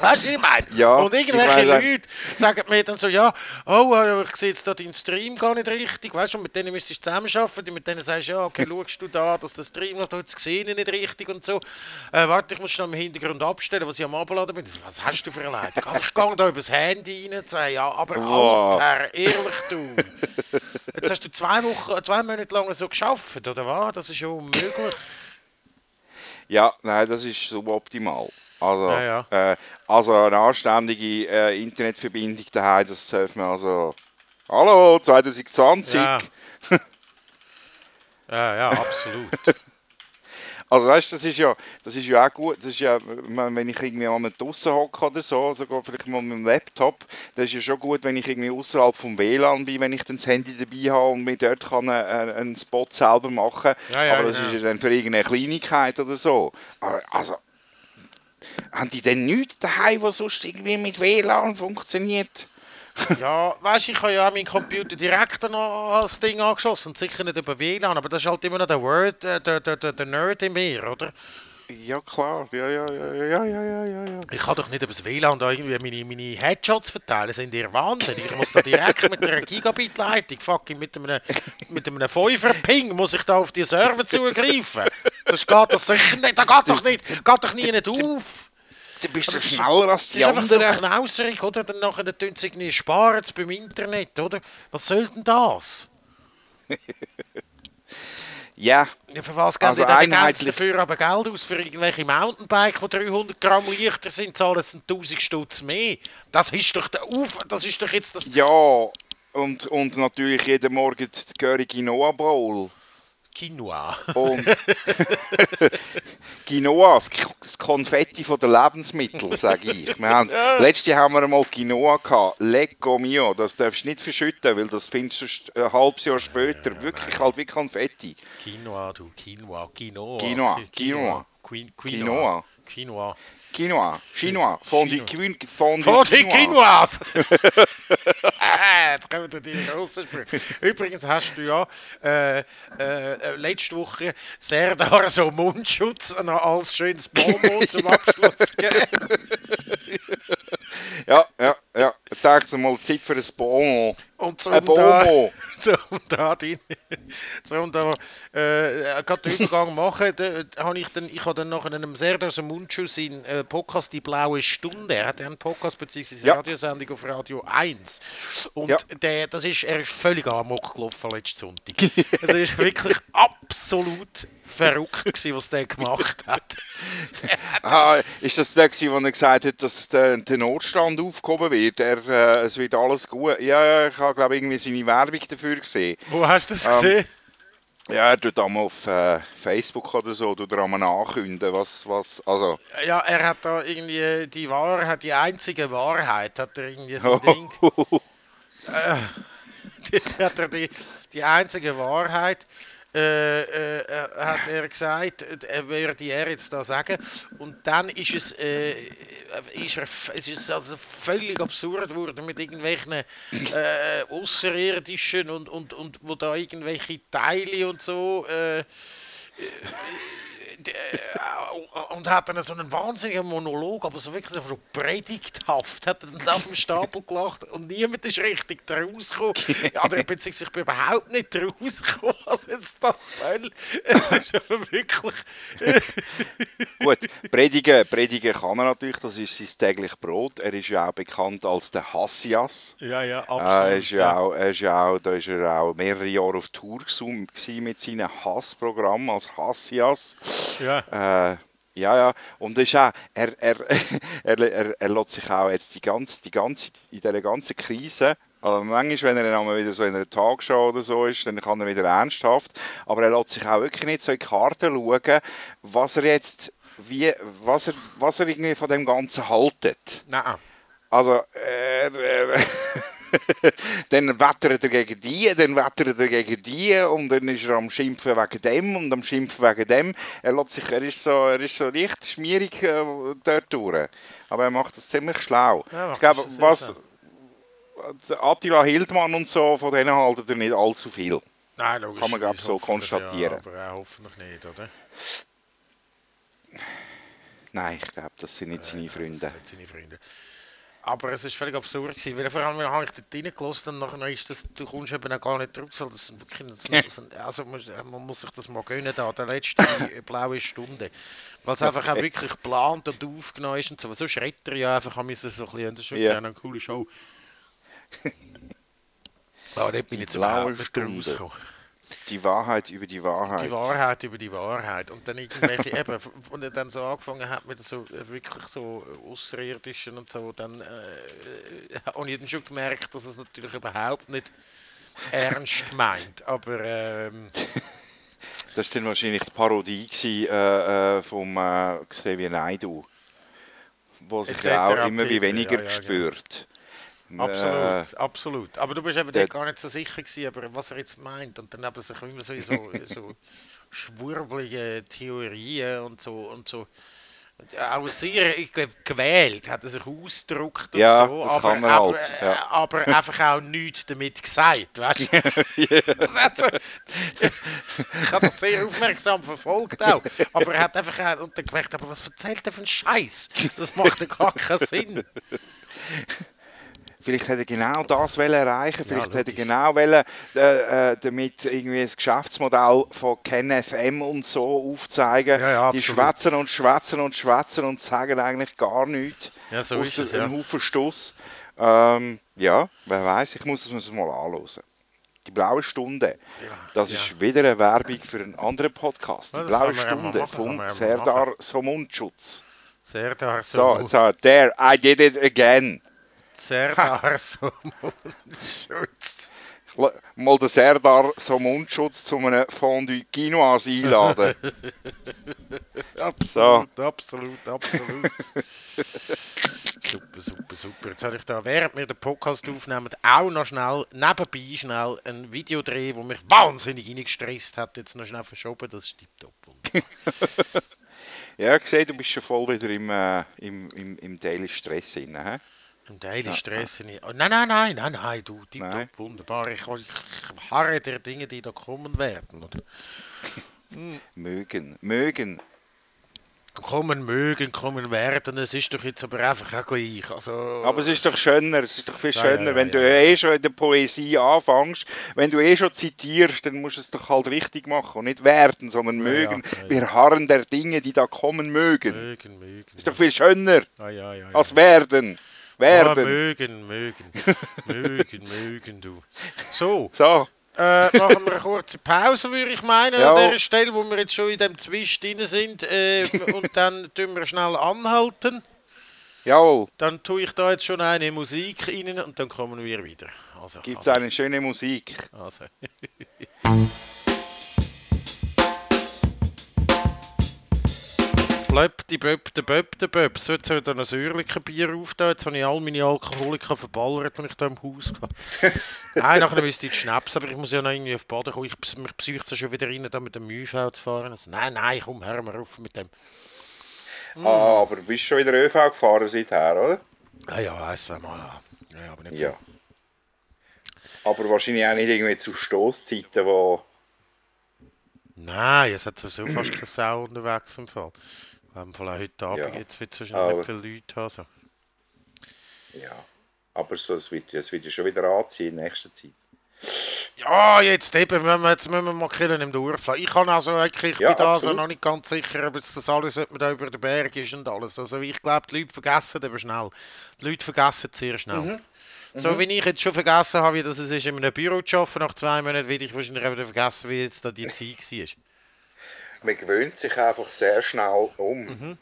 Weißt du, was ich meine? Ja, und irgendwelche ich auch. Leute sagen mir dann so, ja, oh, ich sehe jetzt da deinen Stream gar nicht richtig, weißt du, und mit denen müsstest du zusammenarbeiten, mit denen sagst du, ja, okay, schaust du da, dass der Stream noch dort gesehen nicht richtig und so. Äh, warte, ich muss schnell im Hintergrund abstellen, was ich am Abladen bin. Was hast du für eine Leitung? Ich gehe da übers Handy rein, sage, ja, aber Wow. Alter, ehrlich du. Jetzt hast du zwei Wochen, zwei Monate lang so geschafft, oder was? Das ist ja unmöglich. Ja, nein, das ist suboptimal. Also, Ja, Äh, also eine anständige äh, Internetverbindung daheim, das dürfen wir also... Hallo, 2020! Ja. Ja, ja, absolut. Also weißt, das ist ja, das ist ja auch gut. Das ist ja, wenn ich irgendwie mal draußen hocke oder so, sogar vielleicht mal mit dem Laptop, das ist ja schon gut, wenn ich irgendwie außerhalb vom WLAN bin, wenn ich dann das Handy dabei habe und mir dort kann einen, einen Spot selber machen. Ja, ja, Aber das genau. ist ja dann für irgendeine Kleinigkeit oder so. Aber also, haben die denn nichts daheim, was sonst irgendwie mit WLAN funktioniert? ja, weißt du, ich habe ja auch meinen Computer direkt noch als Ding angeschossen und sicher nicht über WLAN, aber das ist halt immer noch der Word, äh, der, der, der, der Nerd in mir, oder? Ja, klar. Ja, ja, ja, ja, ja, ja, ja. Ich kann doch nicht über das WLAN da irgendwie meine, meine Headshots verteilen. Sind ihr Wahnsinn? Ich muss da direkt mit einer Gigabit-Leitung, fucking mit einem, mit einem 5 ping muss ich da auf die Server zugreifen. Das geht doch sicher nicht. Das geht doch nicht. Geht doch nie nicht auf. Du bist Das das ist- schneller als Das die ist einfach so anderen. knauserig, oder? Dann nachher tun sie irgendwie sparen beim Internet, oder? Was soll denn das? Ja, Ja, für was geben Also sie denn dafür aber Geld aus? Für irgendwelche Mountainbike, die 300 Gramm leichter sind, zahlen sie 1000 Stutz mehr. Das ist doch der Auf... Das ist doch jetzt das Ja, und, und natürlich jeden Morgen die Curry Quinoa Bowl. Quinoa. Und Quinoa, das Konfetti von den Lebensmitteln, sage ich. Wir haben, Letztes Jahr haben wir einmal Quinoa gehabt. Lecco mio, das darfst du nicht verschütten, weil das findest du ein halbes Jahr später. Wirklich halt wie Konfetti. Quinoa, du. Quinoa. Quinoa. Quinoa, Qui- Quinoa. Quin- Quinoa. Quinoa. Quinoa, Chinois, Fondue, Chinois. Quin- Fondue Quinoa. Quinoas! Jetzt kommen die grossen Sprüche. Übrigens hast du ja äh, äh, letzte Woche Serdar so Mundschutz noch als schönes Bonbon zum Abschluss gegeben. Ja, ja, ja. Ich dachte mal, Zeit für ein Bon. Und Ein zum da, Bonbon. zum da, die, zum da äh, gerade den Übergang machen, da, da habe ich dann, ich habe dann nach einem Serdar so Mundschutz in äh, Podcast «Die blaue Stunde», er hat einen Podcast bzw. Ja. Radiosendung auf Radio 1 und Ja. der, das ist, er ist völlig amok gelaufen letzten Sonntag. also er ist wirklich absolut verrückt gewesen, was der gemacht hat. Ah, ist das der, gewesen, wo er gesagt hat, dass der, der Notstand aufgehoben wird? Er, äh, es wird alles gut. Ja, ich habe glaube irgendwie seine Werbung dafür gesehen. Wo hast du das Ähm, gesehen? Ja, er tut einmal auf äh, Facebook oder so, tut er einmal ankündigen, was, was, also... Ja, er hat da irgendwie die Wahrheit, die einzige Wahrheit, hat er irgendwie so ein Ding. Die- hat er die, die einzige Wahrheit, äh, äh, äh, hat er gesagt, äh, er würde er jetzt da sagen. Und dann ist es, äh, ist er, es ist also völlig absurd geworden mit irgendwelchen äh, Außerirdischen und, und, und wo da irgendwelche Teile und so. Äh, äh, und hat dann so einen wahnsinnigen Monolog, aber so wirklich so predigthaft, hat er dann auf dem Stapel gelacht und niemand ist richtig rausgekommen. Ja, oder beziehungsweise ich bin überhaupt nicht rausgekommen, was jetzt das soll. Es ist aber wirklich... Gut, predigen, predigen kann er natürlich, das ist sein täglich Brot. Er ist ja auch bekannt als der Hassias. Ja, ja, Äh, er ist ja auch, er ist ja auch, da ist er auch mehrere Jahre auf Tour gewesen mit seinem Hassprogramm als Hassias. Ja. Äh, ja, ja. Und das ist auch, er, er, er, er, er lässt sich auch jetzt die ganze, die ganze, in dieser ganzen Krise, also manchmal, wenn er dann wieder so in einer Tagesschau oder so ist, dann kann er wieder ernsthaft, aber er lässt sich auch wirklich nicht so in die Karten schauen, was er jetzt, wie, was er, was er irgendwie von dem Ganzen haltet. Nein. Also, er, er, dann wettert er gegen die, dann wettert er gegen die und dann ist er am Schimpfen wegen dem und am Schimpfen wegen dem. Er, lässt sich, er, ist, so, er ist so leicht schmierig äh, dort durch. Aber er macht das ziemlich schlau. Ja, ich glaube, das was schlau. Attila Hildmann und so, von denen haltet er nicht allzu viel. Nein, logisch. Kann man, glaub ich, so konstatieren. Ja, aber auch hoffentlich nicht, oder? Nein, ich glaube, das sind nicht seine Das Freunde. sind nicht seine Freunde. Aber es war völlig absurd. Gewesen, weil vor allem habe ich dort reingelassen und nachher ist das, du kommst eben auch gar nicht weil Das sind wirklich, das sind, also man, muss sich das mal gönnen, da, der letzte blaue Stunde. Weil es einfach auch wirklich geplant und aufgenommen ist und so. So schreckt er ja einfach, haben müssen so ein bisschen, das ist wirklich Ja. eine coole Show. Aber dort bin ich blaue überhaupt nicht Stunde. rausgekommen. Die Wahrheit über die Wahrheit. Die Wahrheit über die Wahrheit. Und dann irgendwelche, eben, und er dann so angefangen hat mit so äh, wirklich so Außerirdischen und so, dann äh, äh, habe ich dann schon gemerkt, dass es natürlich überhaupt nicht ernst meint. Aber ähm, Das war dann wahrscheinlich die Parodie gewesen, äh, äh, vom äh, Xavier Naidoo, wo sich auch immer wie weniger Ja, ja, spürt. Absolut, absolut. Aber du bist eben der- gar nicht so sicher gewesen, aber was er jetzt meint. Und dann haben sich immer so, so, so schwurbelige Theorien und so und so. Auch sehr gewählt hat er sich ausgedrückt und Ja, so, das aber, kann er aber, halt, äh, ja. aber einfach auch nichts damit gesagt, weißt du? Hat so, ich habe das sehr aufmerksam verfolgt auch, aber er hat einfach auch, und dann gemerkt, aber was erzählt er für einen Scheiß? Das macht ja gar keinen Sinn. Vielleicht hätte er genau das wollen erreichen Vielleicht hätte er genau wollen, äh, äh, damit irgendwie das Geschäftsmodell von KenFM und so aufzeigen. Ja, ja, die schwätzen und schwätzen und schwätzen und sagen eigentlich gar nichts. Ja, so ist es, ja. einen Haufen Stuss. Ähm, ja, wer weiß, ich muss es mal anschauen. Die blaue Stunde, das ja. ist wieder eine Werbung für einen anderen Podcast. Die Ja, blaue ja Stunde ja mal Serdar Somunschutz. Sehr da So, so. so, there, I did it again. Sehr da so. Schutz. L- mal den Serdar so Mundschutz zu einem Fondue Quinoise einladen. Absolut, absolut, absolut. super, super, super. Jetzt habe ich da, während wir den Podcast aufnehmen, auch noch schnell, nebenbei schnell ein Video drehen, das mich wahnsinnig reingestresst hat. Jetzt noch schnell verschoben, das ist tipptopp. ja, ich sehe, du bist schon voll wieder im, äh, im, im, im Daily Stress drin. He? Im Daily Stress nicht. Nein, nein, nein, nein, nein, du, tipptopp, wunderbar. Ich, ich, harre der Dinge, die da kommen werden. Oder? Mögen, mögen. Kommen mögen, kommen werden, es ist doch jetzt aber einfach auch gleich. Also, Aber es ist doch schöner, es ist doch viel schöner, ja, ja, wenn du ja, eh schon in der Poesie anfängst, wenn du eh schon zitierst, dann musst du es doch halt richtig machen und nicht werden, sondern mögen. Wir harren der Dinge, die da kommen mögen. mögen, mögen. Ist doch viel schöner als werden. Werden. mögen, mögen, mögen, mögen, du. So, So, äh, machen wir eine kurze Pause, würde ich meinen, Ja. an der Stelle, wo wir jetzt schon in dem Zwist drin sind. Äh, und dann tun wir schnell anhalten. jawohl. Dann tue ich da jetzt schon eine Musik rein und dann kommen wir wieder. Also, Gibt es eine schöne Musik? also. Blöpp, die Böpp, der Böpp, der Böpp. So, jetzt hat ein säuerlicher Bier aufgetan. Jetzt habe ich all meine Alkoholiker verballert, wenn ich da im Haus gehe. Nein, nachher müsste ich Schnaps, aber ich muss ja noch irgendwie auf die Bade kommen. Ich, mich psycht schon wieder rein, da mit dem ÖV zu fahren. Also, nein, nein, komm, hör mal auf mit dem. Ah, aber du bist schon wieder ÖV gefahren seither, oder? Ah ja, ein, zwei Mal. Ja, ja aber nicht Ja. Aber wahrscheinlich auch nicht irgendwie zu Stoßzeiten, wo... Nein, es hat sowieso fast keine Sau unterwegs im Fall. Fall auch heute Abend Ja. jetzt wird es Aber- nicht viele Leute haben. So. Ja. Aber so, es, wird, es wird ja schon wieder anziehen in nächster Zeit. Ja, jetzt eben, jetzt müssen wir mal killen im Dorf. Ich kann also wirklich, ich Ja, bin da also noch nicht ganz sicher, ob jetzt das alles man da über den Berg ist und alles. Also ich glaube, die Leute vergessen aber schnell. Die Leute vergessen sehr schnell. Mhm. So wie ich jetzt schon vergessen habe, wie das es ist, in einem Büro zu arbeiten, nach zwei Monaten werde ich wahrscheinlich wieder vergessen, wie jetzt da die Zeit war. Man gewöhnt sich einfach sehr schnell um.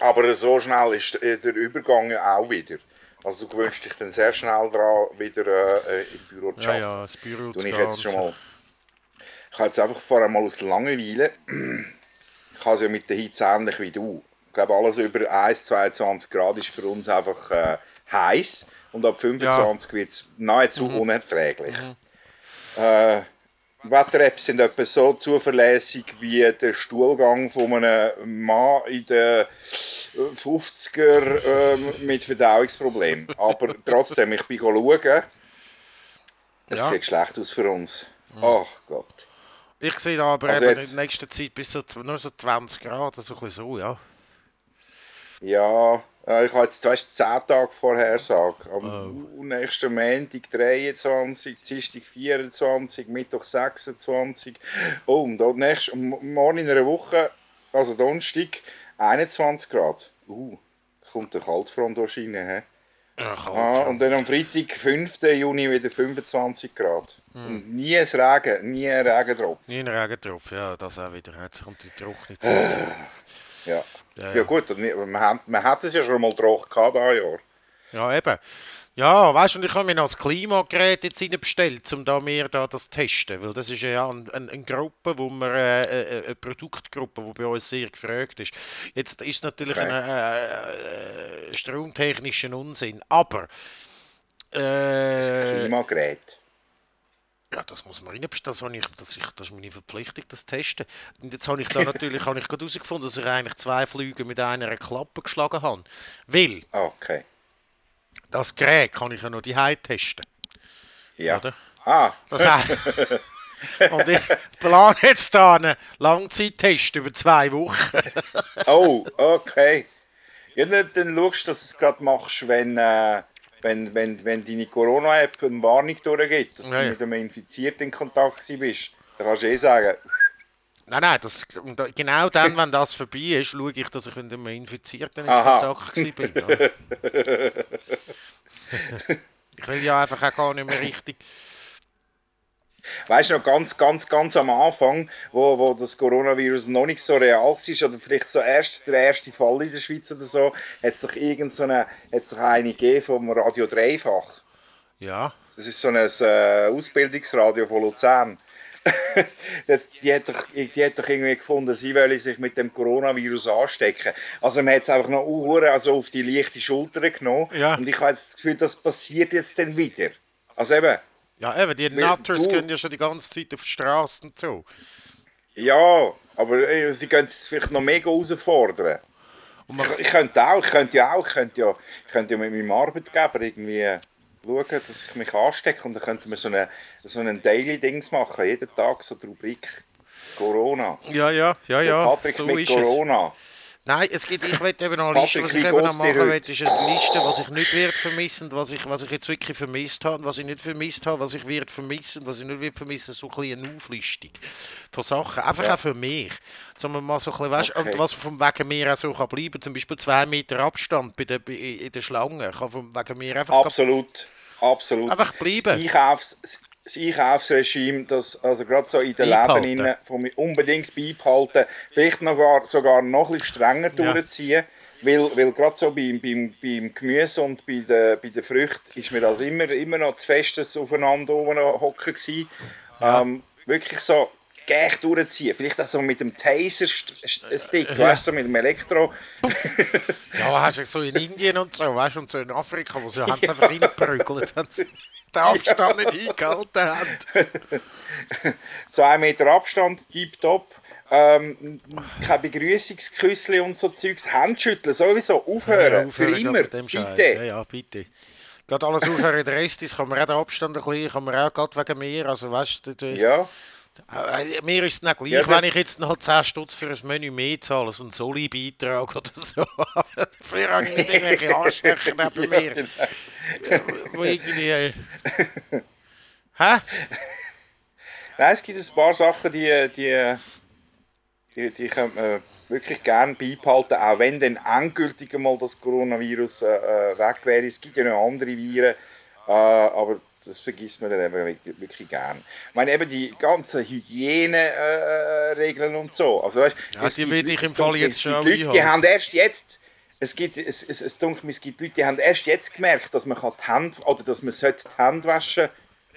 Aber so schnell ist der Übergang ja auch wieder. Also du gewöhnst dich dann sehr schnell daran, wieder äh, äh, im Büro zu Ja, arbeiten. ja, das Büro zu ich jetzt schon mal. Ich habe jetzt einfach vorher mal aus Langeweile. Ich habe es ja mit der Hitze ähnlich wie du. Ich glaube, alles über 1, 22 Grad ist für uns einfach äh, heiß und ab 25 wird es nahezu Mhm. unerträglich. Äh, Wetter-Apps sind etwa so zuverlässig wie der Stuhlgang von einem Mann in den 50er ähm, mit Verdauungsproblemen. Aber trotzdem, ich bin schauen. Es Ja. sieht schlecht aus für uns. Ach Gott. Ich sehe da aber Also eben jetzt- in nächster Zeit bis so, nur so 20 Grad, so ein bisschen so, ja. Ja, äh, ich habe jetzt, weißt, 10 Tage Vorhersage. Am oh. nächsten Montag 23, Dienstag 24, Mittwoch 26. Oh, und am nächsten, morgen in einer Woche, also Donnerstag, 21 Grad. Uh, kommt der Kaltfront wahrscheinlich, hä? Ja, ah, und dann am Freitag, 5. Juni, wieder 25 Grad. Hm. Und nie ein Regen, nie ein Regentropf. Nie ein Regentropf, ja, das auch wieder. Jetzt kommt die trockene Zeit. Ja. Ja, ja. gut, man hat, man hat es ja schon mal trocken gehabt, dieses Jahr. Ja, eben. Ja, weißt du, ich habe mir noch das Klimagerät jetzt bestellt, um da mehr da das testen, weil das ist ja eine, eine, eine Gruppe, wo wir äh, äh, eine Produktgruppe, die bei uns sehr gefragt ist. Jetzt ist es natürlich okay. ein äh, äh, stromtechnischer Unsinn, aber äh, das Klimagerät. Ja, das muss man reinbestellen. Das, ich, das, ich, das ist meine Verpflichtung, das Testen. Und jetzt habe ich da natürlich habe ich gerade herausgefunden, dass ich eigentlich zwei Flüge mit einer Klappe geschlagen habe. Weil okay. das Gerät kann ich ja noch die testen. Ja. Oder? Ah. Das heißt, und ich plane jetzt da einen Langzeittest über zwei Wochen. oh, okay. Ja, dann schaust du, dass du es gerade machst, wenn... Äh wenn, wenn, wenn deine Corona-App eine Warnung durchgeht, dass ja, du mit einem Infizierten in Kontakt bist, dann kannst du eh sagen. Nein, nein, das, genau dann, wenn das vorbei ist, schaue ich, dass ich mit einem Infizierten in. Kontakt bin. ich will ja einfach auch gar nicht mehr richtig Weißt du noch ganz, ganz, ganz am Anfang, wo, wo das Coronavirus noch nicht so real war, oder vielleicht so erst der erste Fall in der Schweiz oder so, hat es doch irgend so eine, hat's doch eine gegeben vom Radio Dreifach. Ja. Das ist so ein äh, Ausbildungsradio von Luzern. das, die, hat doch, die hat doch irgendwie gefunden, sie wollen sich mit dem Coronavirus anstecken. Also man hat es einfach noch uh, also auf die leichte Schulter genommen. Ja. Und ich habe das Gefühl, das passiert jetzt dann wieder. Also eben, ja, eben, die Nutters gehen ja schon die ganze Zeit auf die Straße und so. Ja, aber ey, sie können es vielleicht noch mega herausfordern. ich, ich, könnte auch, ich könnte ja auch, ich könnte ja, ich könnte ja mit meinem Arbeitgeber irgendwie schauen, dass ich mich anstecke und dann könnten wir so, eine, so einen Daily-Dings machen, jeden Tag so die Rubrik Corona. Ja, ja, ja, ja. Patrick so mit Corona. Es. Nein, es gibt, ich will eben noch eine Liste, was ich eben noch machen will, ist eine Liste, was ich nicht werde vermissen, was ich, was ich jetzt wirklich vermisst habe, was ich nicht vermisst habe, was ich werde vermissen, was ich nicht werde vermissen, so ein bisschen eine Auflistung von Sachen, einfach ja. auch für mich. Sondern mal so ein bisschen, weißt, okay. was von wegen mir auch so kann bleiben, zum Beispiel zwei Meter Abstand bei der, in der Schlange, kann von wegen mir einfach... Absolut, absolut. Einfach bleiben. Einkaufs das Einkaufsregime, das also gerade so in den Läden von unbedingt beibehalten, vielleicht noch gar, sogar noch ein bisschen strenger ja. durchziehen. Weil, weil gerade so beim, beim, beim Gemüse und bei den, bei den Früchten ist mir das immer, immer noch zu festes aufeinander hocken gewesen. Ja. Ähm, wirklich so gleich durchziehen. Vielleicht auch so mit dem Taser-Stick, ja. weißt du, mit dem Elektro. ja, hast du so in Indien und so, weißt du, und so in Afrika, wo sie ja. es einfach reingeprügelt haben den Abstand nicht eingehalten haben. Zwei Meter Abstand, tiptop. Ähm, kein Begrüßungsküssli und so Zeugs. Handschütteln, sowieso. Aufhören. Ja, aufhören für immer. bitte. Ja, ja, bitte. Gerade alles aufhören, der Rest ist, kann man auch den Abstand ein bisschen, kann man auch gerade wegen mir, also weißt du, ja. Äh, mir ist es nicht gleich, ja, wenn ich jetzt noch 10 Stutz für ein Menü mehr zahle, so einen Soli-Beitrag oder so. Früher habe ich nicht irgendwelche Arschlöcher neben mir. Wo irgendwie... Äh, hä? Nein, es gibt ein paar Sachen, die, die, die, die könnte man wirklich gerne beibehalten, auch wenn dann endgültig mal das Coronavirus äh, äh weg wäre. Es gibt ja noch andere Viren, äh, aber das vergisst man dann eben wirklich gern. Ich meine, eben die ganzen Hygieneregeln äh, und so. Also, weißt, ja, die will ich im Fall jetzt schon Leute, die haben erst jetzt es gibt, es, es, es, dunkel, es gibt Leute, die haben erst jetzt gemerkt, dass man die Hände, oder dass man die Hände waschen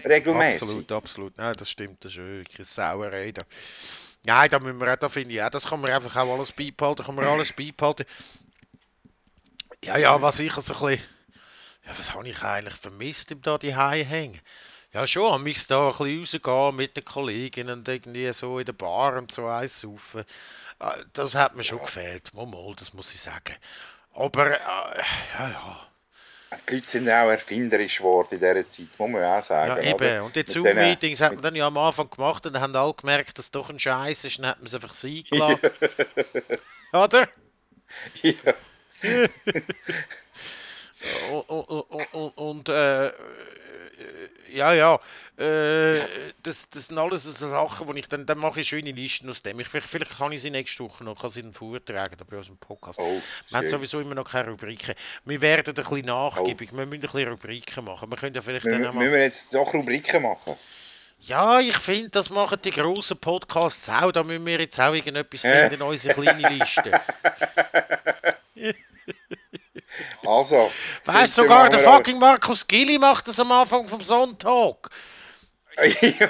regelmäßig. Absolut, absolut. Nein, das stimmt, das ist wirklich Sauerei. Da. Nein, da müssen wir da finde ich auch, das kann man einfach auch alles beibehalten, kann man alles beibehalten. Ja, ja, was ich so ein bisschen ja, was habe ich eigentlich vermisst, im da die hängen? Ja, schon, am mich da ein bisschen rausgehen mit den Kolleginnen und irgendwie so in der Bar und so eins saufen. Ah, das hat mir schon gefehlt, mal, mal, das muss ich sagen. Aber, äh, ja, ja. Die Leute sind auch erfinderisch geworden in dieser Zeit, muss man auch sagen. Ja, eben. Und die Zoom-Meetings hat man dann ja am Anfang gemacht und dann haben alle gemerkt, dass es doch ein Scheiß ist, dann hat man es einfach sein gelassen. oder? Ja. und, und, und, und äh, ja, ja, äh, das, das sind alles so Sachen, wo ich dann, dann mache ich schöne Listen aus dem. Ich, vielleicht, vielleicht kann ich sie nächste Woche noch, kann sie dann vortragen, bei unserem Podcast. Oh, wir haben sowieso immer noch keine Rubriken. Wir werden ein bisschen nachgiebig, wir müssen ein bisschen Rubriken machen. Wir können ja vielleicht dann Müssen wir jetzt doch Rubriken machen? Ja, ich finde, das machen die grossen Podcasts auch. Da müssen wir jetzt auch irgendetwas finden, unsere kleine Liste. Also. Weißt du, sogar der fucking Markus Gilli macht das am Anfang vom Sonntag. Ja,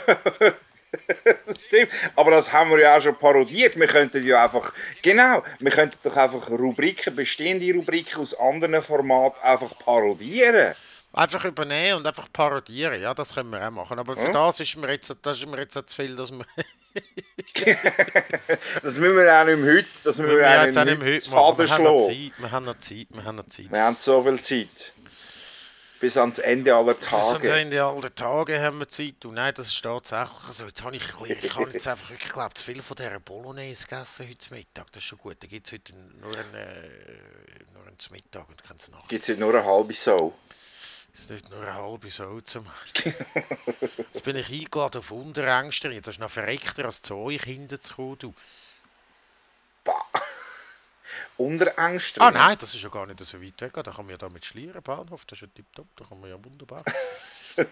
das stimmt. Aber das haben wir ja auch schon parodiert. Wir könnten ja einfach, genau, wir könnten doch einfach Rubriken, bestehende Rubriken aus anderen Formaten einfach parodieren. Einfach übernehmen und einfach parodieren, ja, das können wir auch machen. Aber für das ist mir jetzt, das ist mir jetzt zu viel, dass wir, Das müssen wir auch nicht mehr heute, das müssen wir, wir auch nicht nicht mehr heute machen. Wir haben noch. Zeit, wir haben noch Zeit, wir haben noch Zeit. Wir haben so viel Zeit. Bis ans Ende aller Bis ans Tage. Ende aller Tage haben wir Zeit. Und nein, das ist tatsächlich so. Jetzt habe ich, ich habe jetzt einfach wirklich, glaube zu viel von dieser Bolognese gegessen heute Mittag. Das ist schon gut. Da gibt es heute nur einen, äh, nur einen Mittag und keinen Nacht. Gibt es heute nur eine halbe so. Es ist nicht nur eine halbe zum. Jetzt bin ich eingeladen auf Unterängsterin. Das ist noch verreckter als zu euch hinten zu kommen. Du. Unter Ängsten. Ah nein, das ist ja gar nicht so weit weg. Da kann man ja da mit Schlieren, Bahnhof, das ist ja tipptopp, da kann man ja wunderbar.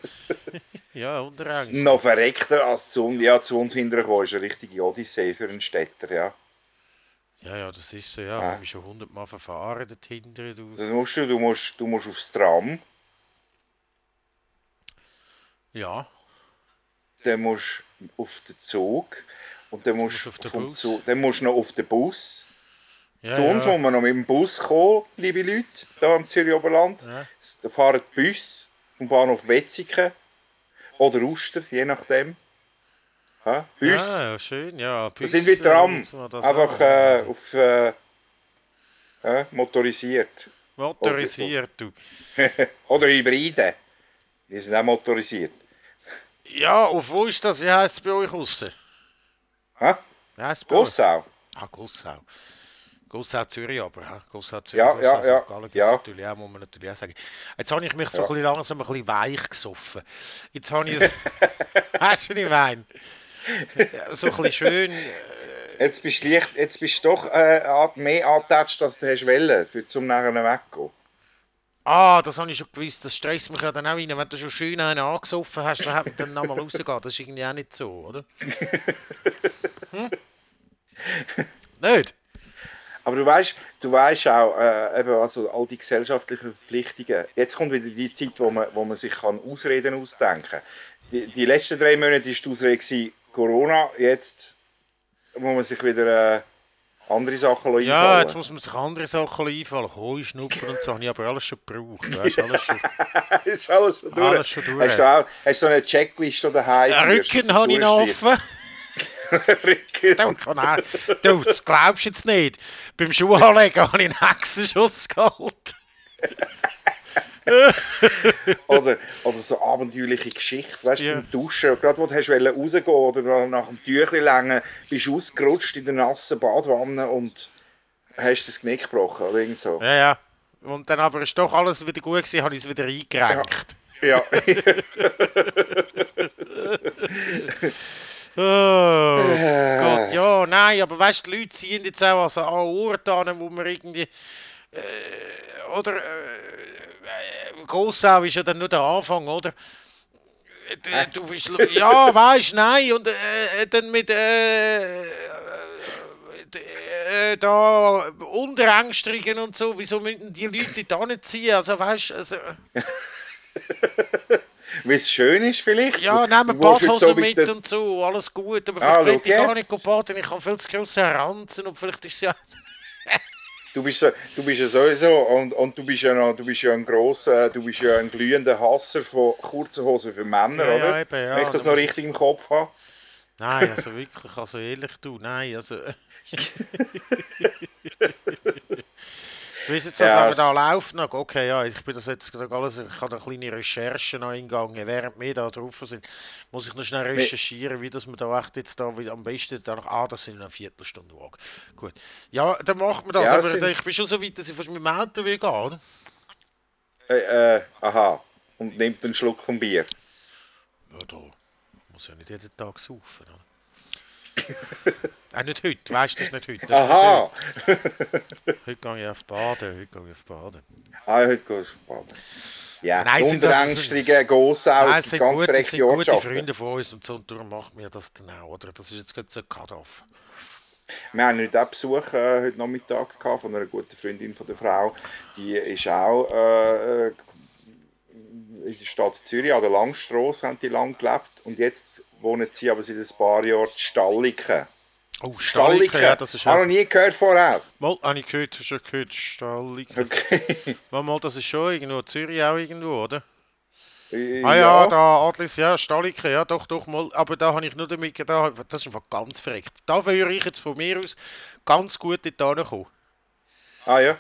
ja, Unterängsterin. Noch verreckter als zu, ja, zu uns hinterher ist eine richtige Odyssee für einen Städter, ja. Ja, ja, das ist so, ja. Ich habe mich schon hundertmal verfahren dort hinten. Du. Das musst du, du musst, du musst aufs Tram, Ja, dann musst du auf den Zug und dann musst den vom Bus. Zug, dann musst du noch auf den Bus. ja, Zu uns ja. muss man noch mit dem Bus kommen, liebe Leute, hier im Zürich Oberland. Ja. Da fahren die Bus vom Bahnhof Wetzikon oder Uster, je nachdem. Ja, Bus. Ja, schön, ja. Da sind wir Tram, einfach äh, auf äh, äh, motorisiert. Motorisiert, du. Oder Hybride. Die sind auch motorisiert. Ja, auf wo ist das? Wie heisst es bei euch aussen? Hä? Wie heisst es bei euch? Gossau. Ah, Gossau. Gossau Zürich aber, hä? Gossau Zürich, Ja, Gossau ja, ja, St. Gallen gibt's ja. natürlich auch, muss man natürlich auch sagen. Jetzt habe ich mich so Ja. ein bisschen langsam ein bisschen weich gesoffen. Jetzt habe ich es... Hast du nicht Wein? So ein bisschen schön... äh, Jetzt bist du, leicht, jetzt bist doch äh, mehr angetatscht, als du hast wollen, für zum nachher weggehen. Ah, das habe ich schon gewusst. Das stresst mich ja dann auch rein. Wenn du schon schön einen angesoffen hast, dann hat man dann nochmal rausgehen. Das ist irgendwie auch nicht so, oder? Hm? Nicht? Aber du weißt, du weißt auch, äh, eben also all die gesellschaftlichen Verpflichtungen. Jetzt kommt wieder die Zeit, wo man, wo man sich kann Ausreden ausdenken kann. Die, die letzten drei Monate war die Ausrede Corona. Jetzt muss man sich wieder äh, andere Sachen Ja, einfallen jetzt muss man sich andere Sachen einfallen. Heu, Schnuppern und so habe ich aber alles schon gebraucht. Weißt, alles schon. ist alles schon durch. Alles schon durch. Hast du auch hast du so eine Checkliste daheim? Ja, Rücken habe ich noch offen. Rücken. Du, kann du, das glaubst du jetzt nicht. Beim Schuhanlegen habe ich einen Hexenschutz geholt. Oder, oder so abenteuerliche Geschichte, weißt du, Ja. beim Duschen, gerade wo du hast rausgehen oder nach dem Tüchli längen, bist du ausgerutscht in der nassen Badwanne und hast das Knick gebrochen oder irgend so. Ja, ja. Und dann aber ist doch alles wieder gut gewesen, habe ich es wieder eingerenkt. Ja. Oh Gott, ja, nein, aber weißt du, die Leute ziehen jetzt auch also an Orte an, wo man irgendwie. Äh, oder. Äh, äh, Gossau ist ja dann nur der Anfang, oder? Du, du bist. Ja, weißt du, nein, und äh, dann mit. Äh, äh, äh, da Unterängstringen und so, wieso müssen die Leute da nicht ziehen? Also weißt du, also, Weil es schön ist vielleicht. ja, nehmen Badhosen so mit und so, alles gut, aber Ah, vielleicht will ich gar nicht baden, ich habe viel zu grosse Ranzen und vielleicht ist es ja... Du bist, du bist ja sowieso und, und du bist ja noch, du bist ja ein grosser, du bist ja ein glühender Hasser von kurzen Hosen für Männer, Ja, ja, oder? eben, ja, Wenn ich das da noch richtig im Kopf habe. Nein, also wirklich, also ehrlich du, nein, also... Wie ist jetzt das, ja, wenn da läuft? Noch? Okay, ja, ich bin das jetzt alles, ich habe da kleine Recherchen noch eingegangen, während wir da drauf sind, muss ich noch schnell recherchieren, wie das man da echt jetzt da am besten da, ah, das sind eine Viertelstunde Walk. Gut. Ja, dann macht man das, ja, aber ich bin schon so weit, dass ich fast mit dem Auto will gehen. Äh, äh, aha. Und nimmt einen Schluck vom Bier. Ja, da muss ja nicht jeden Tag saufen. Oder? Auch nicht heute, weißt du das nicht heute? Das Aha! Nicht heute. heute gehe ich auf Baden, heute gehe ich auf Baden. Ah, heute gehst du auf Baden. Ja, Nein, unterängstigen Gossau, es gibt ganz gut, sind gute Freunde von uns und so, und darum macht mir das dann auch, oder? Das ist jetzt gerade so ein Cut-Off. Wir haben heute auch Besuch äh, heute Nachmittag gehabt von einer guten Freundin von der Frau. Die ist auch äh, in der Stadt Zürich, an der Langstrasse haben die lang gelebt und jetzt wohnen sie aber seit ein paar Jahren in Stalliken. Oh, Stalliken, ja, das ist... Habe noch nie gehört vorher. Mal, habe ich gehört, schon gehört, Stalliken. Okay. Mal, mal, das ist schon irgendwo, Zürich auch irgendwo, oder? Äh, ah ja, da Adlis, ja, Stalliken, ja, doch, doch, mal. Aber da habe ich nur damit, da, das ist einfach ganz verreckt. Da würde ich jetzt von mir aus ganz gut dort kommen. Ah ja?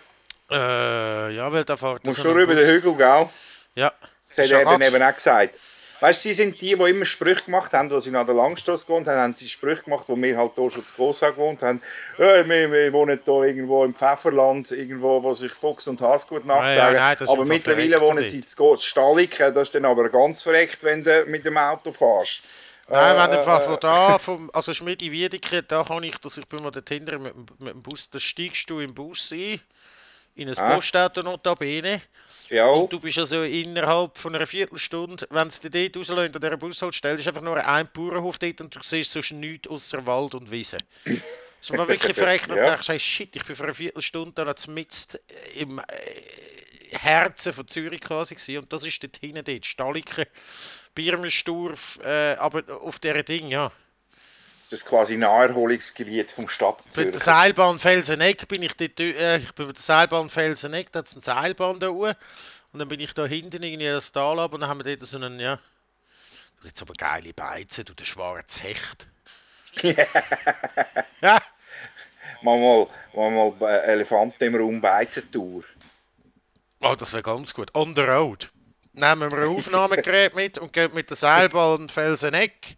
Äh, ja, weil da fährt... Musst du über den Hügel, gell? Ja. Das hat er dann eben auch gesagt. Weißt du, sie sind die, die immer Sprüche gemacht haben, als sie an der Langstrasse gewohnt haben, haben sie Sprüche gemacht, wo wir halt hier schon zu Gossau gewohnt haben. Äh, wir, wir, wohnen hier irgendwo im Pfefferland, irgendwo, wo sich Fuchs und Hase gut nachsagen. Ja, ja, aber mittlerweile wohnen sie zu Stalliken. Das ist dann aber ganz verreckt, wenn du mit dem Auto fährst. Nein, wenn einfach äh, von da, vom, also Schmidi Wiedeke, da kann ich, dass ich bin mal dort hinten mit, mit dem Bus, da steigst du im Bus ein, in ein ah. Postauto notabene. Ja. Und du bist also innerhalb von einer Viertelstunde, wenn es dich dort rauslöst, an dieser Bushaltestelle, ist einfach nur ein Bauernhof dort und du siehst sonst nichts außer Wald und Wiese. Das war wirklich verreckt und ja. dachte, shit, ich bin für eine Viertelstunde dann mitten im äh, Herzen von Zürich quasi gewesen. und das ist dort hinten dort, Stalliken, Birmensturf, äh, aber auf dieser Ding, ja. Das ist quasi Naherholungsgebiet vom Stadt Zürich. Bei der Seilbahn Felseneck bin ich dort, äh, ich bin bei der Seilbahn Felseneck, da es eine Seilbahn da oben. Und dann bin ich da hinten irgendwie das Tal ab und dann haben wir dort so einen, ja, jetzt aber geile Beizen, du, der schwarze Hecht. ja. Mal, mal, mal, mal Elefanten im Raum Beizentour. Oh, das wäre ganz gut. On the road. Nehmen wir ein Aufnahmegerät mit und gehen mit der Seilbahn Felseneck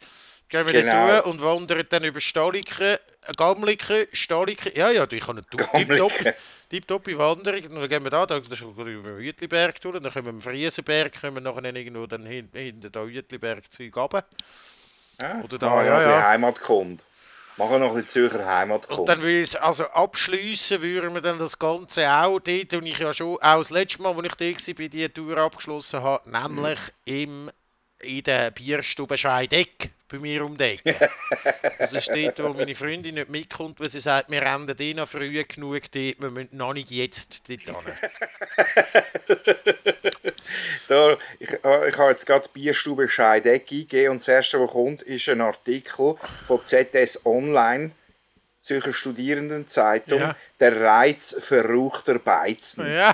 Gehen wir genau. nicht und wandern dann über Staliken, Gamliken, Staliken. Ja, ja, ich habe eine tipptoppe Wanderung. Und dann gehen wir da, da über den Uetliberg durch, dann kommen wir am Friesenberg, kommen wir nachher irgendwo dann hinten hin, da Uetliberg Zeug runter. Ja, Oder da, ja, ja. Heimat kommt. Machen noch ein bisschen Zürcher Heimat Und dann will ich also abschließen, würden wir dann das Ganze auch dort, und ich ja schon auch das letzte Mal, als ich da war, die Tour abgeschlossen habe, nämlich im, in der Bierstube Scheideck bei mir um die Ecke. Das ist dort, wo meine Freundin nicht mitkommt, weil sie sagt, wir rennen eh noch früh genug dort, wir müssen noch nicht jetzt dort hin. da, ich, äh, ich habe jetzt gerade Bierstube Scheideck eingegeben und das erste, was kommt, ist ein Artikel von ZS Online, Zürcher Studierendenzeitung, ja. «Der Reiz verruchter Beizen». Ja.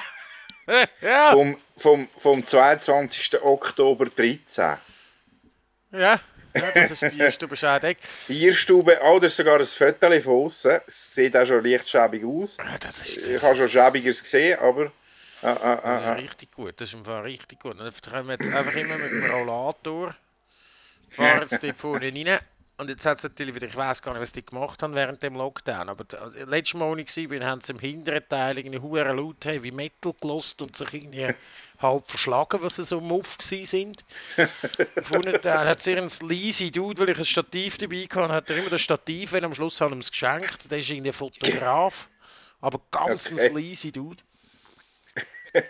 Ja. Vom, vom, vom 22. Oktober 13. Ja. Ja, das ist Bierstube Schädeck. Bierstube, oh, das ist sogar ein Foto von außen. Es sieht auch schon leicht schäbig aus. Ja, das ist, ich habe schon schäbiges gesehen, aber... Ah, ah, ah, das ist richtig gut, das ist im Fall richtig gut. Dann können wir jetzt einfach immer mit dem Rollator fahren jetzt dort vorne rein. Und jetzt hat es natürlich wieder, ich weiß gar nicht, was die gemacht haben während dem Lockdown, aber das letzte Mal, als ich war, haben sie im hinteren Teil irgendwie hure laut Heavy Metal gelost und sich irgendwie halb verschlagen, was sie so muff sind. Vorne dann hat sie ein leise Dude, weil ich ein Stativ dabei hatte, hat er immer das Stativ, wenn am Schluss haben wir es geschenkt. Der ist irgendwie Fotograf, aber ganz okay. ein leise Dude.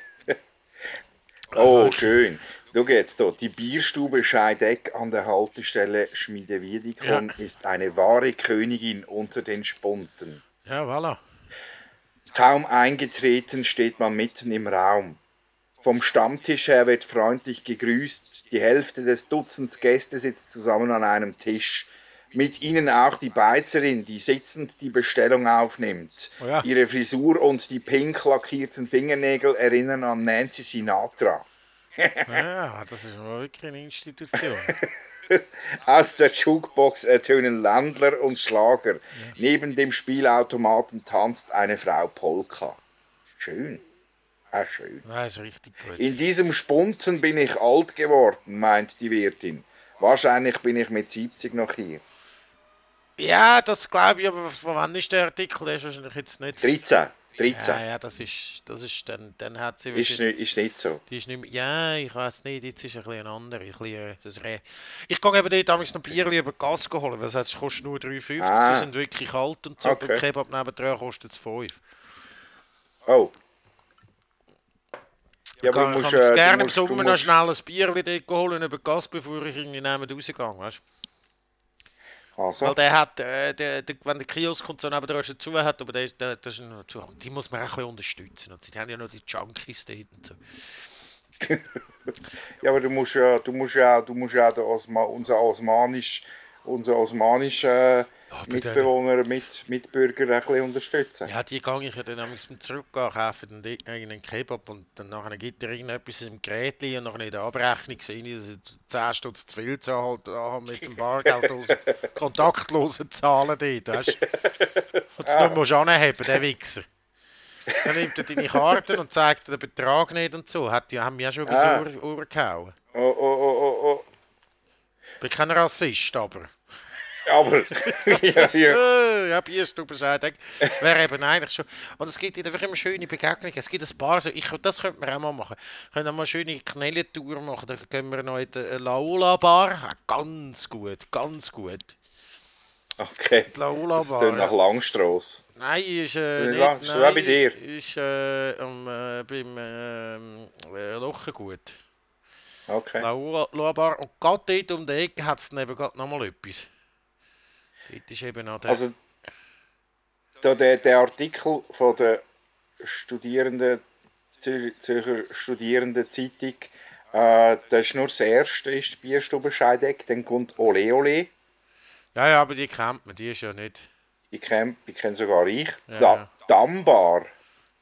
oh, schön. Schau jetzt hier, die Bierstube Scheideck an der Haltestelle Schmiedewiedikon ja. ist eine wahre Königin unter den Spunten. Ja, voilà. Kaum eingetreten steht man mitten im Raum. Vom Stammtisch her wird freundlich gegrüßt. Die Hälfte des Dutzends Gäste sitzt zusammen an einem Tisch. Mit ihnen auch die Beizerin, die sitzend die Bestellung aufnimmt. Oh ja. Ihre Frisur und die pink lackierten Fingernägel erinnern an Nancy Sinatra. Ja, das ist wirklich eine Institution. Aus der Jukebox ertönen Landler und Schlager. Ja. Neben dem Spielautomaten tanzt eine Frau Polka. Schön. Ah, schön. Ja, ist richtig gut. In diesem Spunten bin ich alt geworden, meint die Wirtin. Wahrscheinlich bin ich mit 70 noch hier. Ja, das glaube ich, aber von wann ist der Artikel? Der ist wahrscheinlich jetzt nicht. 13. 13. Ja, ja, das ist, das ist dann, dann hat sie Ist, nicht, ist nicht so. Die ist nicht mehr, ja, ich weiß nicht, jetzt ist ein bisschen eine andere. Ein bisschen, äh, das Re ich gehe eben dort damals noch Bier über Gas holen, weil es kostet nur 3,50, Ah. sie sind wirklich kalt und so, Okay. beim Kebab nebendran kostet es 5. Oh. Ja, Ich kann, du ich musst, kann äh, du gerne im du Sommer noch schnell ein Bier dort holen über Gas, bevor ich irgendwie neben rausgehe, weißt du? Also, Weil der hat, äh, der, der, wenn der Kiosk kommt, so nebenan ist er zu hat, aber der, ist- der, der ist noch zu, die muss man auch ein bisschen unterstützen. Und sie haben ja noch die Junkies dort und so. ja, aber du musst ja, du musst ja, du musst ja den Osma, unser osmanisch, unser osmanisch äh, Mitbewohner, mit, Mitbürger ein bisschen unterstützen. Ja, die gehe ich ja dann zum Zurückgehen, kaufe dann irgendeinen Kebab und dann nachher gibt er irgendetwas im Gerät und nachher in der Abrechnung sehe ich, dass ich 10 Stutz zu viel zahlt habe mit dem Bargeld aus kontaktlosen Zahlen dort, weißt du? Und das nicht musst du anheben, der Wichser. Dann nimmt er deine Karten und zeigt dir den Betrag nicht und so. Hat, die haben mich auch schon Ah. über das Ohr, Ohr gehauen. Oh, oh, oh, oh, oh. Ich bin kein Rassist, aber... Aber, ja, ja. Äh, ja, Bierstube sagt, wäre eben eigentlich schon. Und es gibt einfach immer schöne Begegnungen. Es gibt ein paar, so, ich, das könnte man auch mal machen. Wir können auch mal eine schöne Knellentour machen. Da gehen wir noch in die Laola Bar. Ja, ganz gut, ganz gut. Okay. Die Laola Das Bar. klingt nach. Langstrasse. Nein, ist äh, Ist nicht, das- ist das auch nein, bei dir? ist äh, am, äh, beim äh, Lochengut. Okay. Laola Bar. Und gerade dort um die Ecke hat es dann eben gerade noch mal etwas. Dort ist eben noch der... Also, da der, der Artikel von der Studierenden, Zür- Zürcher Studierendenzeitung, äh, das ist nur das erste, ist die Bierstube Scheideck, dann kommt Ole Ole, ja, ja, aber die kennt man, die ist ja nicht... die kenne die kenn sogar ich, Ja, da, ja. Dambar,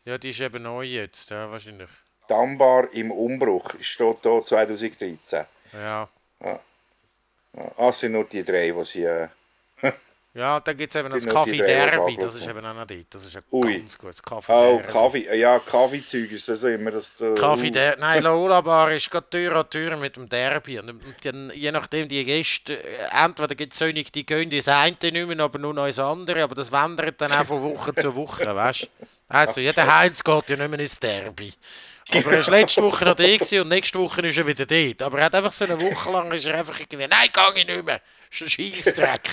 Ja, die ist eben neu jetzt, ja, wahrscheinlich. Dambar im Umbruch, steht hier 2013. Ja. Ah, das sind nur die drei, die sie... Äh, Ja, dann gibt es eben das Kaffee Derby, das ist eben auch noch dort. Das ist ein Ui. ganz gutes Kaffee oh, Derby. Kaffee, ja, Kaffeezeug ist das immer das... Äh, Kaffee uh, Derby. Nein, Lola Bar ist gerade Tür an Tür mit dem Derby. Und dann, je nachdem, die Gäste, äh, entweder gibt es solche, die gehen ins eine nicht mehr, aber nur noch ins andere. Aber das wandert dann auch von Woche zu Woche, weißt du? Also, jeder Heinz geht ja nicht mehr ins Derby. Aber er war letzte Woche noch da und nächste Woche ist er wieder dort. Aber er hat einfach so eine Woche lang ist er einfach irgendwie, nein, gehe ich nicht mehr. Das ist ein Scheissdreck.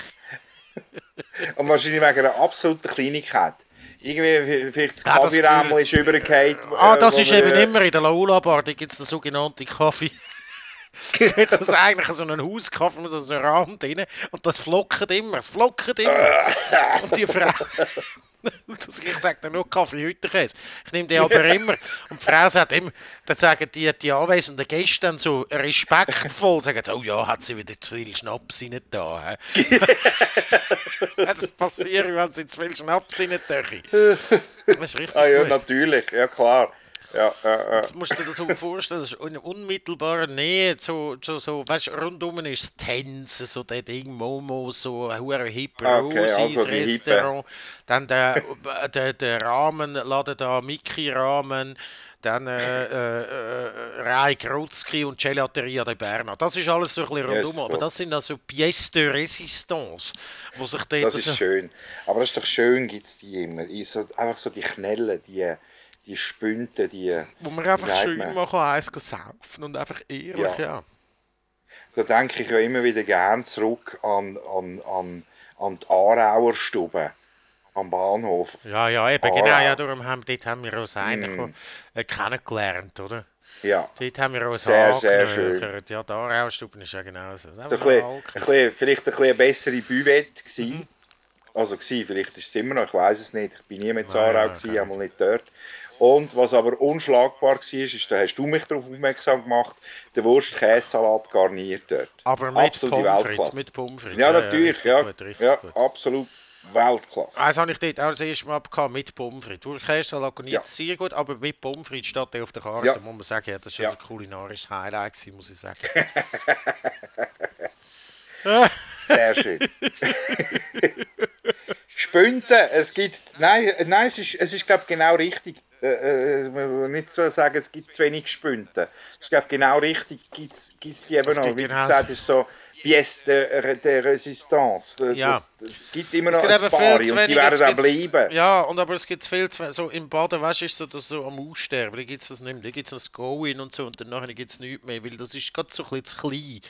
Und wahrscheinlich wegen einer absoluten Kleinigkeit. Irgendwie vielleicht das Ja, das Kaffeerammel ist übergefallen. Ah, äh, das wo ist eben äh, immer in der Laula Bar, da gibt es den sogenannten Kaffee. Jetzt ist eigentlich so ein Hauskaffee mit so einem Rahmen drin und das flockt immer, es flockt immer. Und die Frau, ich sage dir nur Kaffeehütterkäse, ich nehme die aber immer und die Frau sagt immer, dann sagen die, die anwesenden Gäste dann so respektvoll, sagen sie, oh ja, hat sie wieder zu viel Schnaps rein da. hä?" das passiert, wenn sie zu viel Schnaps rein tun. Das ist richtig Ah ja, gut. natürlich, ja klar. Ja, äh, äh. Jetzt musst du dir das so vorstellen, das ist in unmittelbarer Nähe, so, so, so weißt, rundum ist das Tänzen, so der Ding Momo, so ein hure hipper Ah, Okay, also. Restaurant, dann der, der, der Rahmenladen da, Mickey-Rahmen, dann äh, äh, äh, Rai Grotzki und Gelateria de Berna. Das ist alles so ein bisschen Ja, rundum, aber gut. das sind also Pièces de Résistance, wo sich dort Das so... ist schön. Aber das ist doch schön, gibt es die immer. So, einfach so die Knellen, die, die Spünte, die... Wo man einfach schön man? mal kann eins saufen und einfach ehrlich, Ja. ja. Da denke ich ja immer wieder gern zurück an, an, an, an die Aarauer Stube am Bahnhof. Ja, ja, eben, Ah. genau, ja, darum haben, dort haben wir uns eigentlich äh, kennengelernt, oder? Ja. Dort haben wir uns Sehr, sehr angenöchert. Ja, da Aaraustuben ist ja genau so. Ein bisschen, ein bisschen, vielleicht ein bisschen eine bessere Buvette gsi. Also gsi, vielleicht ist es immer noch, ich weiß es nicht. Ich bin nie mit Aarau nein, gsi, einmal nicht dort. Und was aber unschlagbar war, ist, da hast du mich darauf aufmerksam gemacht, der Wurst-Käsesalat garniert dort. Aber mit Absolute Pommes mit Pommes. Ja, natürlich, ja. Gut, ja, gut. absolut Weltklasse. Das habe ich dort auch das erste Mal gehabt, mit Pommes frites. Wurstkäsesalat nicht Ja. sehr gut, aber mit Pommes frites steht der auf der Karte. Ja. muss man sagen, ja, das ist Ja. ein kulinarisches Highlight gewesen, muss ich sagen. Sehr schön. Spünten, es gibt. Nein, nein es ist, es ist glaube genau richtig. Äh, äh, man will nicht so sagen, es gibt zu wenig Spünte. Ich glaube, genau richtig gibt es die eben Es noch. Wie gesagt hast, so Pièce de, de Resistance. Das, Ja. das, es gibt immer Es noch gibt ein paar viel und zu die wenig. werden es auch gibt- bleiben. Ja, und aber es gibt viel zu so im Baden, weißt du, ist so, das so am Aussterben. Da gibt es das nicht mehr. Da gibt es ein Go-In und so und danach gibt es nichts mehr, weil das ist gerade so ein bisschen zu klein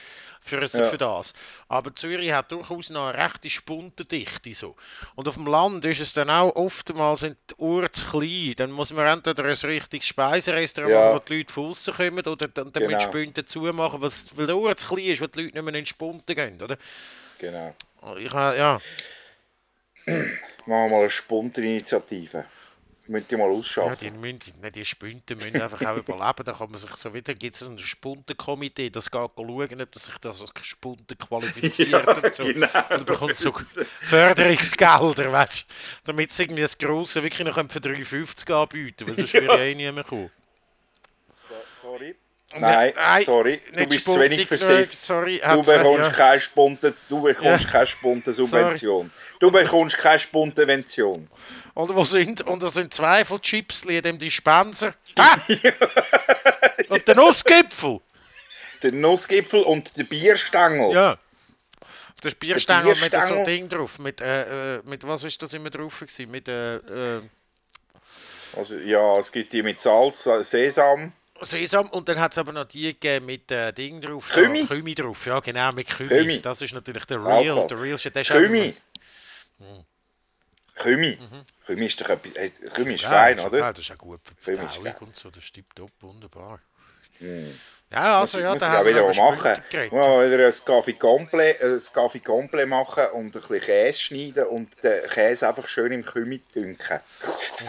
für, Ja. für das. Aber Zürich hat durchaus noch eine rechte Spundendichte. So. Und auf dem Land ist es dann auch oftmals sind die Uhr zu klein. Dann muss man entweder ein richtiges Speiserestaurant Ja. machen, wo die Leute von außen kommen, oder dann, dann müssen Genau. die Spunden zumachen, weil die Uhr zu klein ist, weil die Leute nicht mehr Spunden gehen. Oder? Genau. Ich, ha- ja. Machen wir mal eine Spunteninitiative. Müsst ihr mal Ja, ausschaffen. die, müssen, die Spunten müssen einfach auch überleben. Da kann man sich so wieder, gibt es ein Spuntenkomitee, das geht schauen, ob das sich das als Spunten qualifiziert Ja, und so. genau. Und bekommt so Förderungsgelder, weißt du, damit sie irgendwie das Grosse wirklich noch für 3,50 anbieten, weil sonst würde ja eh niemand kommen. Sorry. Nein, Nein, sorry. Du bist zu wenig versifft. sorry, Du bekommst ja. keine Spunte, du bekommst Ja. keine Spuntensubvention. Du bekommst keine Spuntenvention. Und wo sind, und da sind Zweifelchips in dem Dispenser. Ah! und der Nussgipfel. Der Nussgipfel und der Bierstängel. Ja. Auf der Bierstängel mit so Bierstängel? Ding drauf. Mit, äh, äh, mit was ist das immer drauf gewesen? Mit äh, äh, Also, ja, es gibt die mit Salz, äh, Sesam. Sesam und dann hat es aber noch die gegeben mit äh, Ding drauf. da, Kümi? Kümi drauf, ja genau, mit Kümi. Kümi. Das ist natürlich der Real. Alkohol. Der Real Shit. Der ist Kümi. auch- Kümi. Kümi ist doch etwas, äh, Kümi ist Ja, fein, oder? Ja, das ist auch gut für die Kümi Verdauung und so. Das ist tipptopp, wunderbar. Ja, also ja, muss da haben wir wieder machen. Muss mal wieder ein Café Complet, äh, ein Complet machen und ein bisschen Käse schneiden und den Käse einfach schön im Kümi dünken.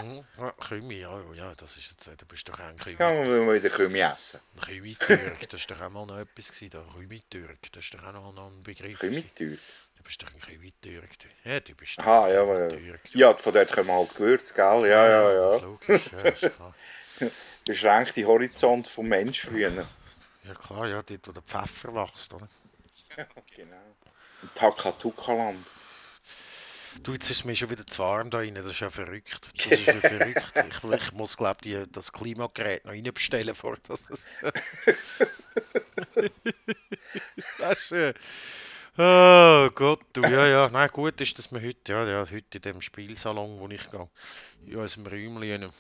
Mhm. Ja, Kümi, ja, ja, das ist jetzt, äh, du bist doch ein Kümi. Ja, dann will man wieder Kümi essen. Kümi-Türk, das ist doch auch mal noch etwas gewesen, da. Kümi-Türk, das ist doch auch noch, noch ein Begriff. Teuer. Du bist doch ein Kümi-Türk. du. Ja, du bist doch Aha, ja, ein aber, Türk. ja, von dort kommen halt Gewürze, gell? Ja, ja, ja. Logisch, ja, ist klar. Beschränkte Horizont vom Mensch früher. Ja klar, ja, dort wo der Pfeffer wächst, oder? Genau. Im Takatuka-Land. Du, jetzt ist es mir schon wieder zu warm da rein, das ist ja verrückt. Das ist ja verrückt. Ich, ich muss, glaube ich, das Klimagerät noch reinbestellen, vor dass es... das ist... Äh, oh Gott, du, ja, ja. Nein, gut ist, dass wir heute, ja, ja, heute in dem Spielsalon, wo ich gehe, in unserem Räumchen,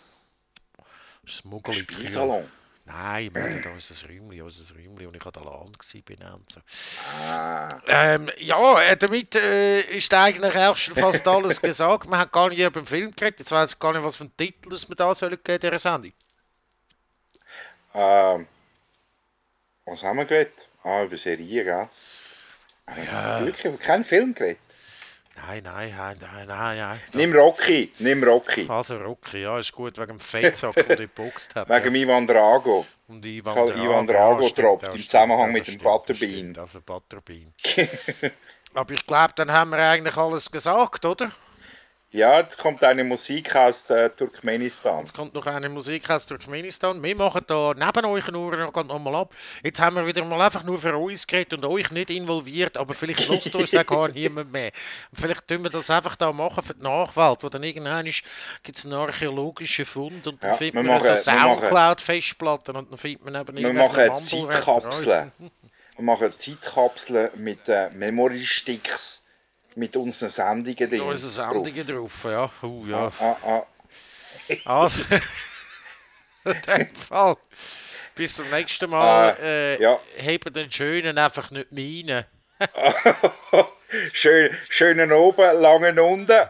das Muggelig. Spielsalon. Nein, wir hatten da unser Räumchen, unser Räumchen, und ich an der Land war und so. Ah, Ähm, ja, äh, damit äh, ist eigentlich auch schon fast alles gesagt. Man hat gar nicht über den Film geredet. Jetzt weiß ich gar nicht, was für einen Titel wir da sollen geben dieser Sendung. ähm, was haben wir geredet? Ah, über Serien, gell? Ja. Wirklich, keinen Film geredet. Nein, nein, nein, nein, nein, nein. Nimm Rocky, nimm Rocky. Also Rocky, ja, ist gut, wegen dem Fettsack, der dort geboxt hat. Wegen ja. Ivan Drago. Und Ivan Halt Drago, Ivan Drago ja, droppt ja, im Zusammenhang mit dem Butterbean. Also Butterbean. Aber ich glaube, dann haben wir eigentlich alles gesagt, oder? Ja, jetzt kommt eine Musik aus äh, Turkmenistan. Jetzt kommt noch eine Musik aus Turkmenistan. Wir machen da neben euch nur noch mal ab. Jetzt haben wir wieder mal einfach nur für uns geredet und euch nicht involviert, aber vielleicht lust uns auch gar niemand mehr. Vielleicht tun wir das einfach da machen für die Nachwelt, wo dann irgendwann gibt es einen archäologischen Fund und dann Ja, findet man so Soundcloud-Festplatten und dann findet man eben Wir machen eine Mumble-Rapper. Zeitkapsel. Wir machen Zeitkapseln mit äh, Memory-Sticks mit unseren Sendungen drin. Da ist eine Sendung drauf, ja. Uh, ja. Ah, ah. Also, in dem Fall. Bis zum nächsten Mal. Äh, Äh, ja. Hebt den Schönen einfach nicht meine. Schön, schönen oben, langen unten.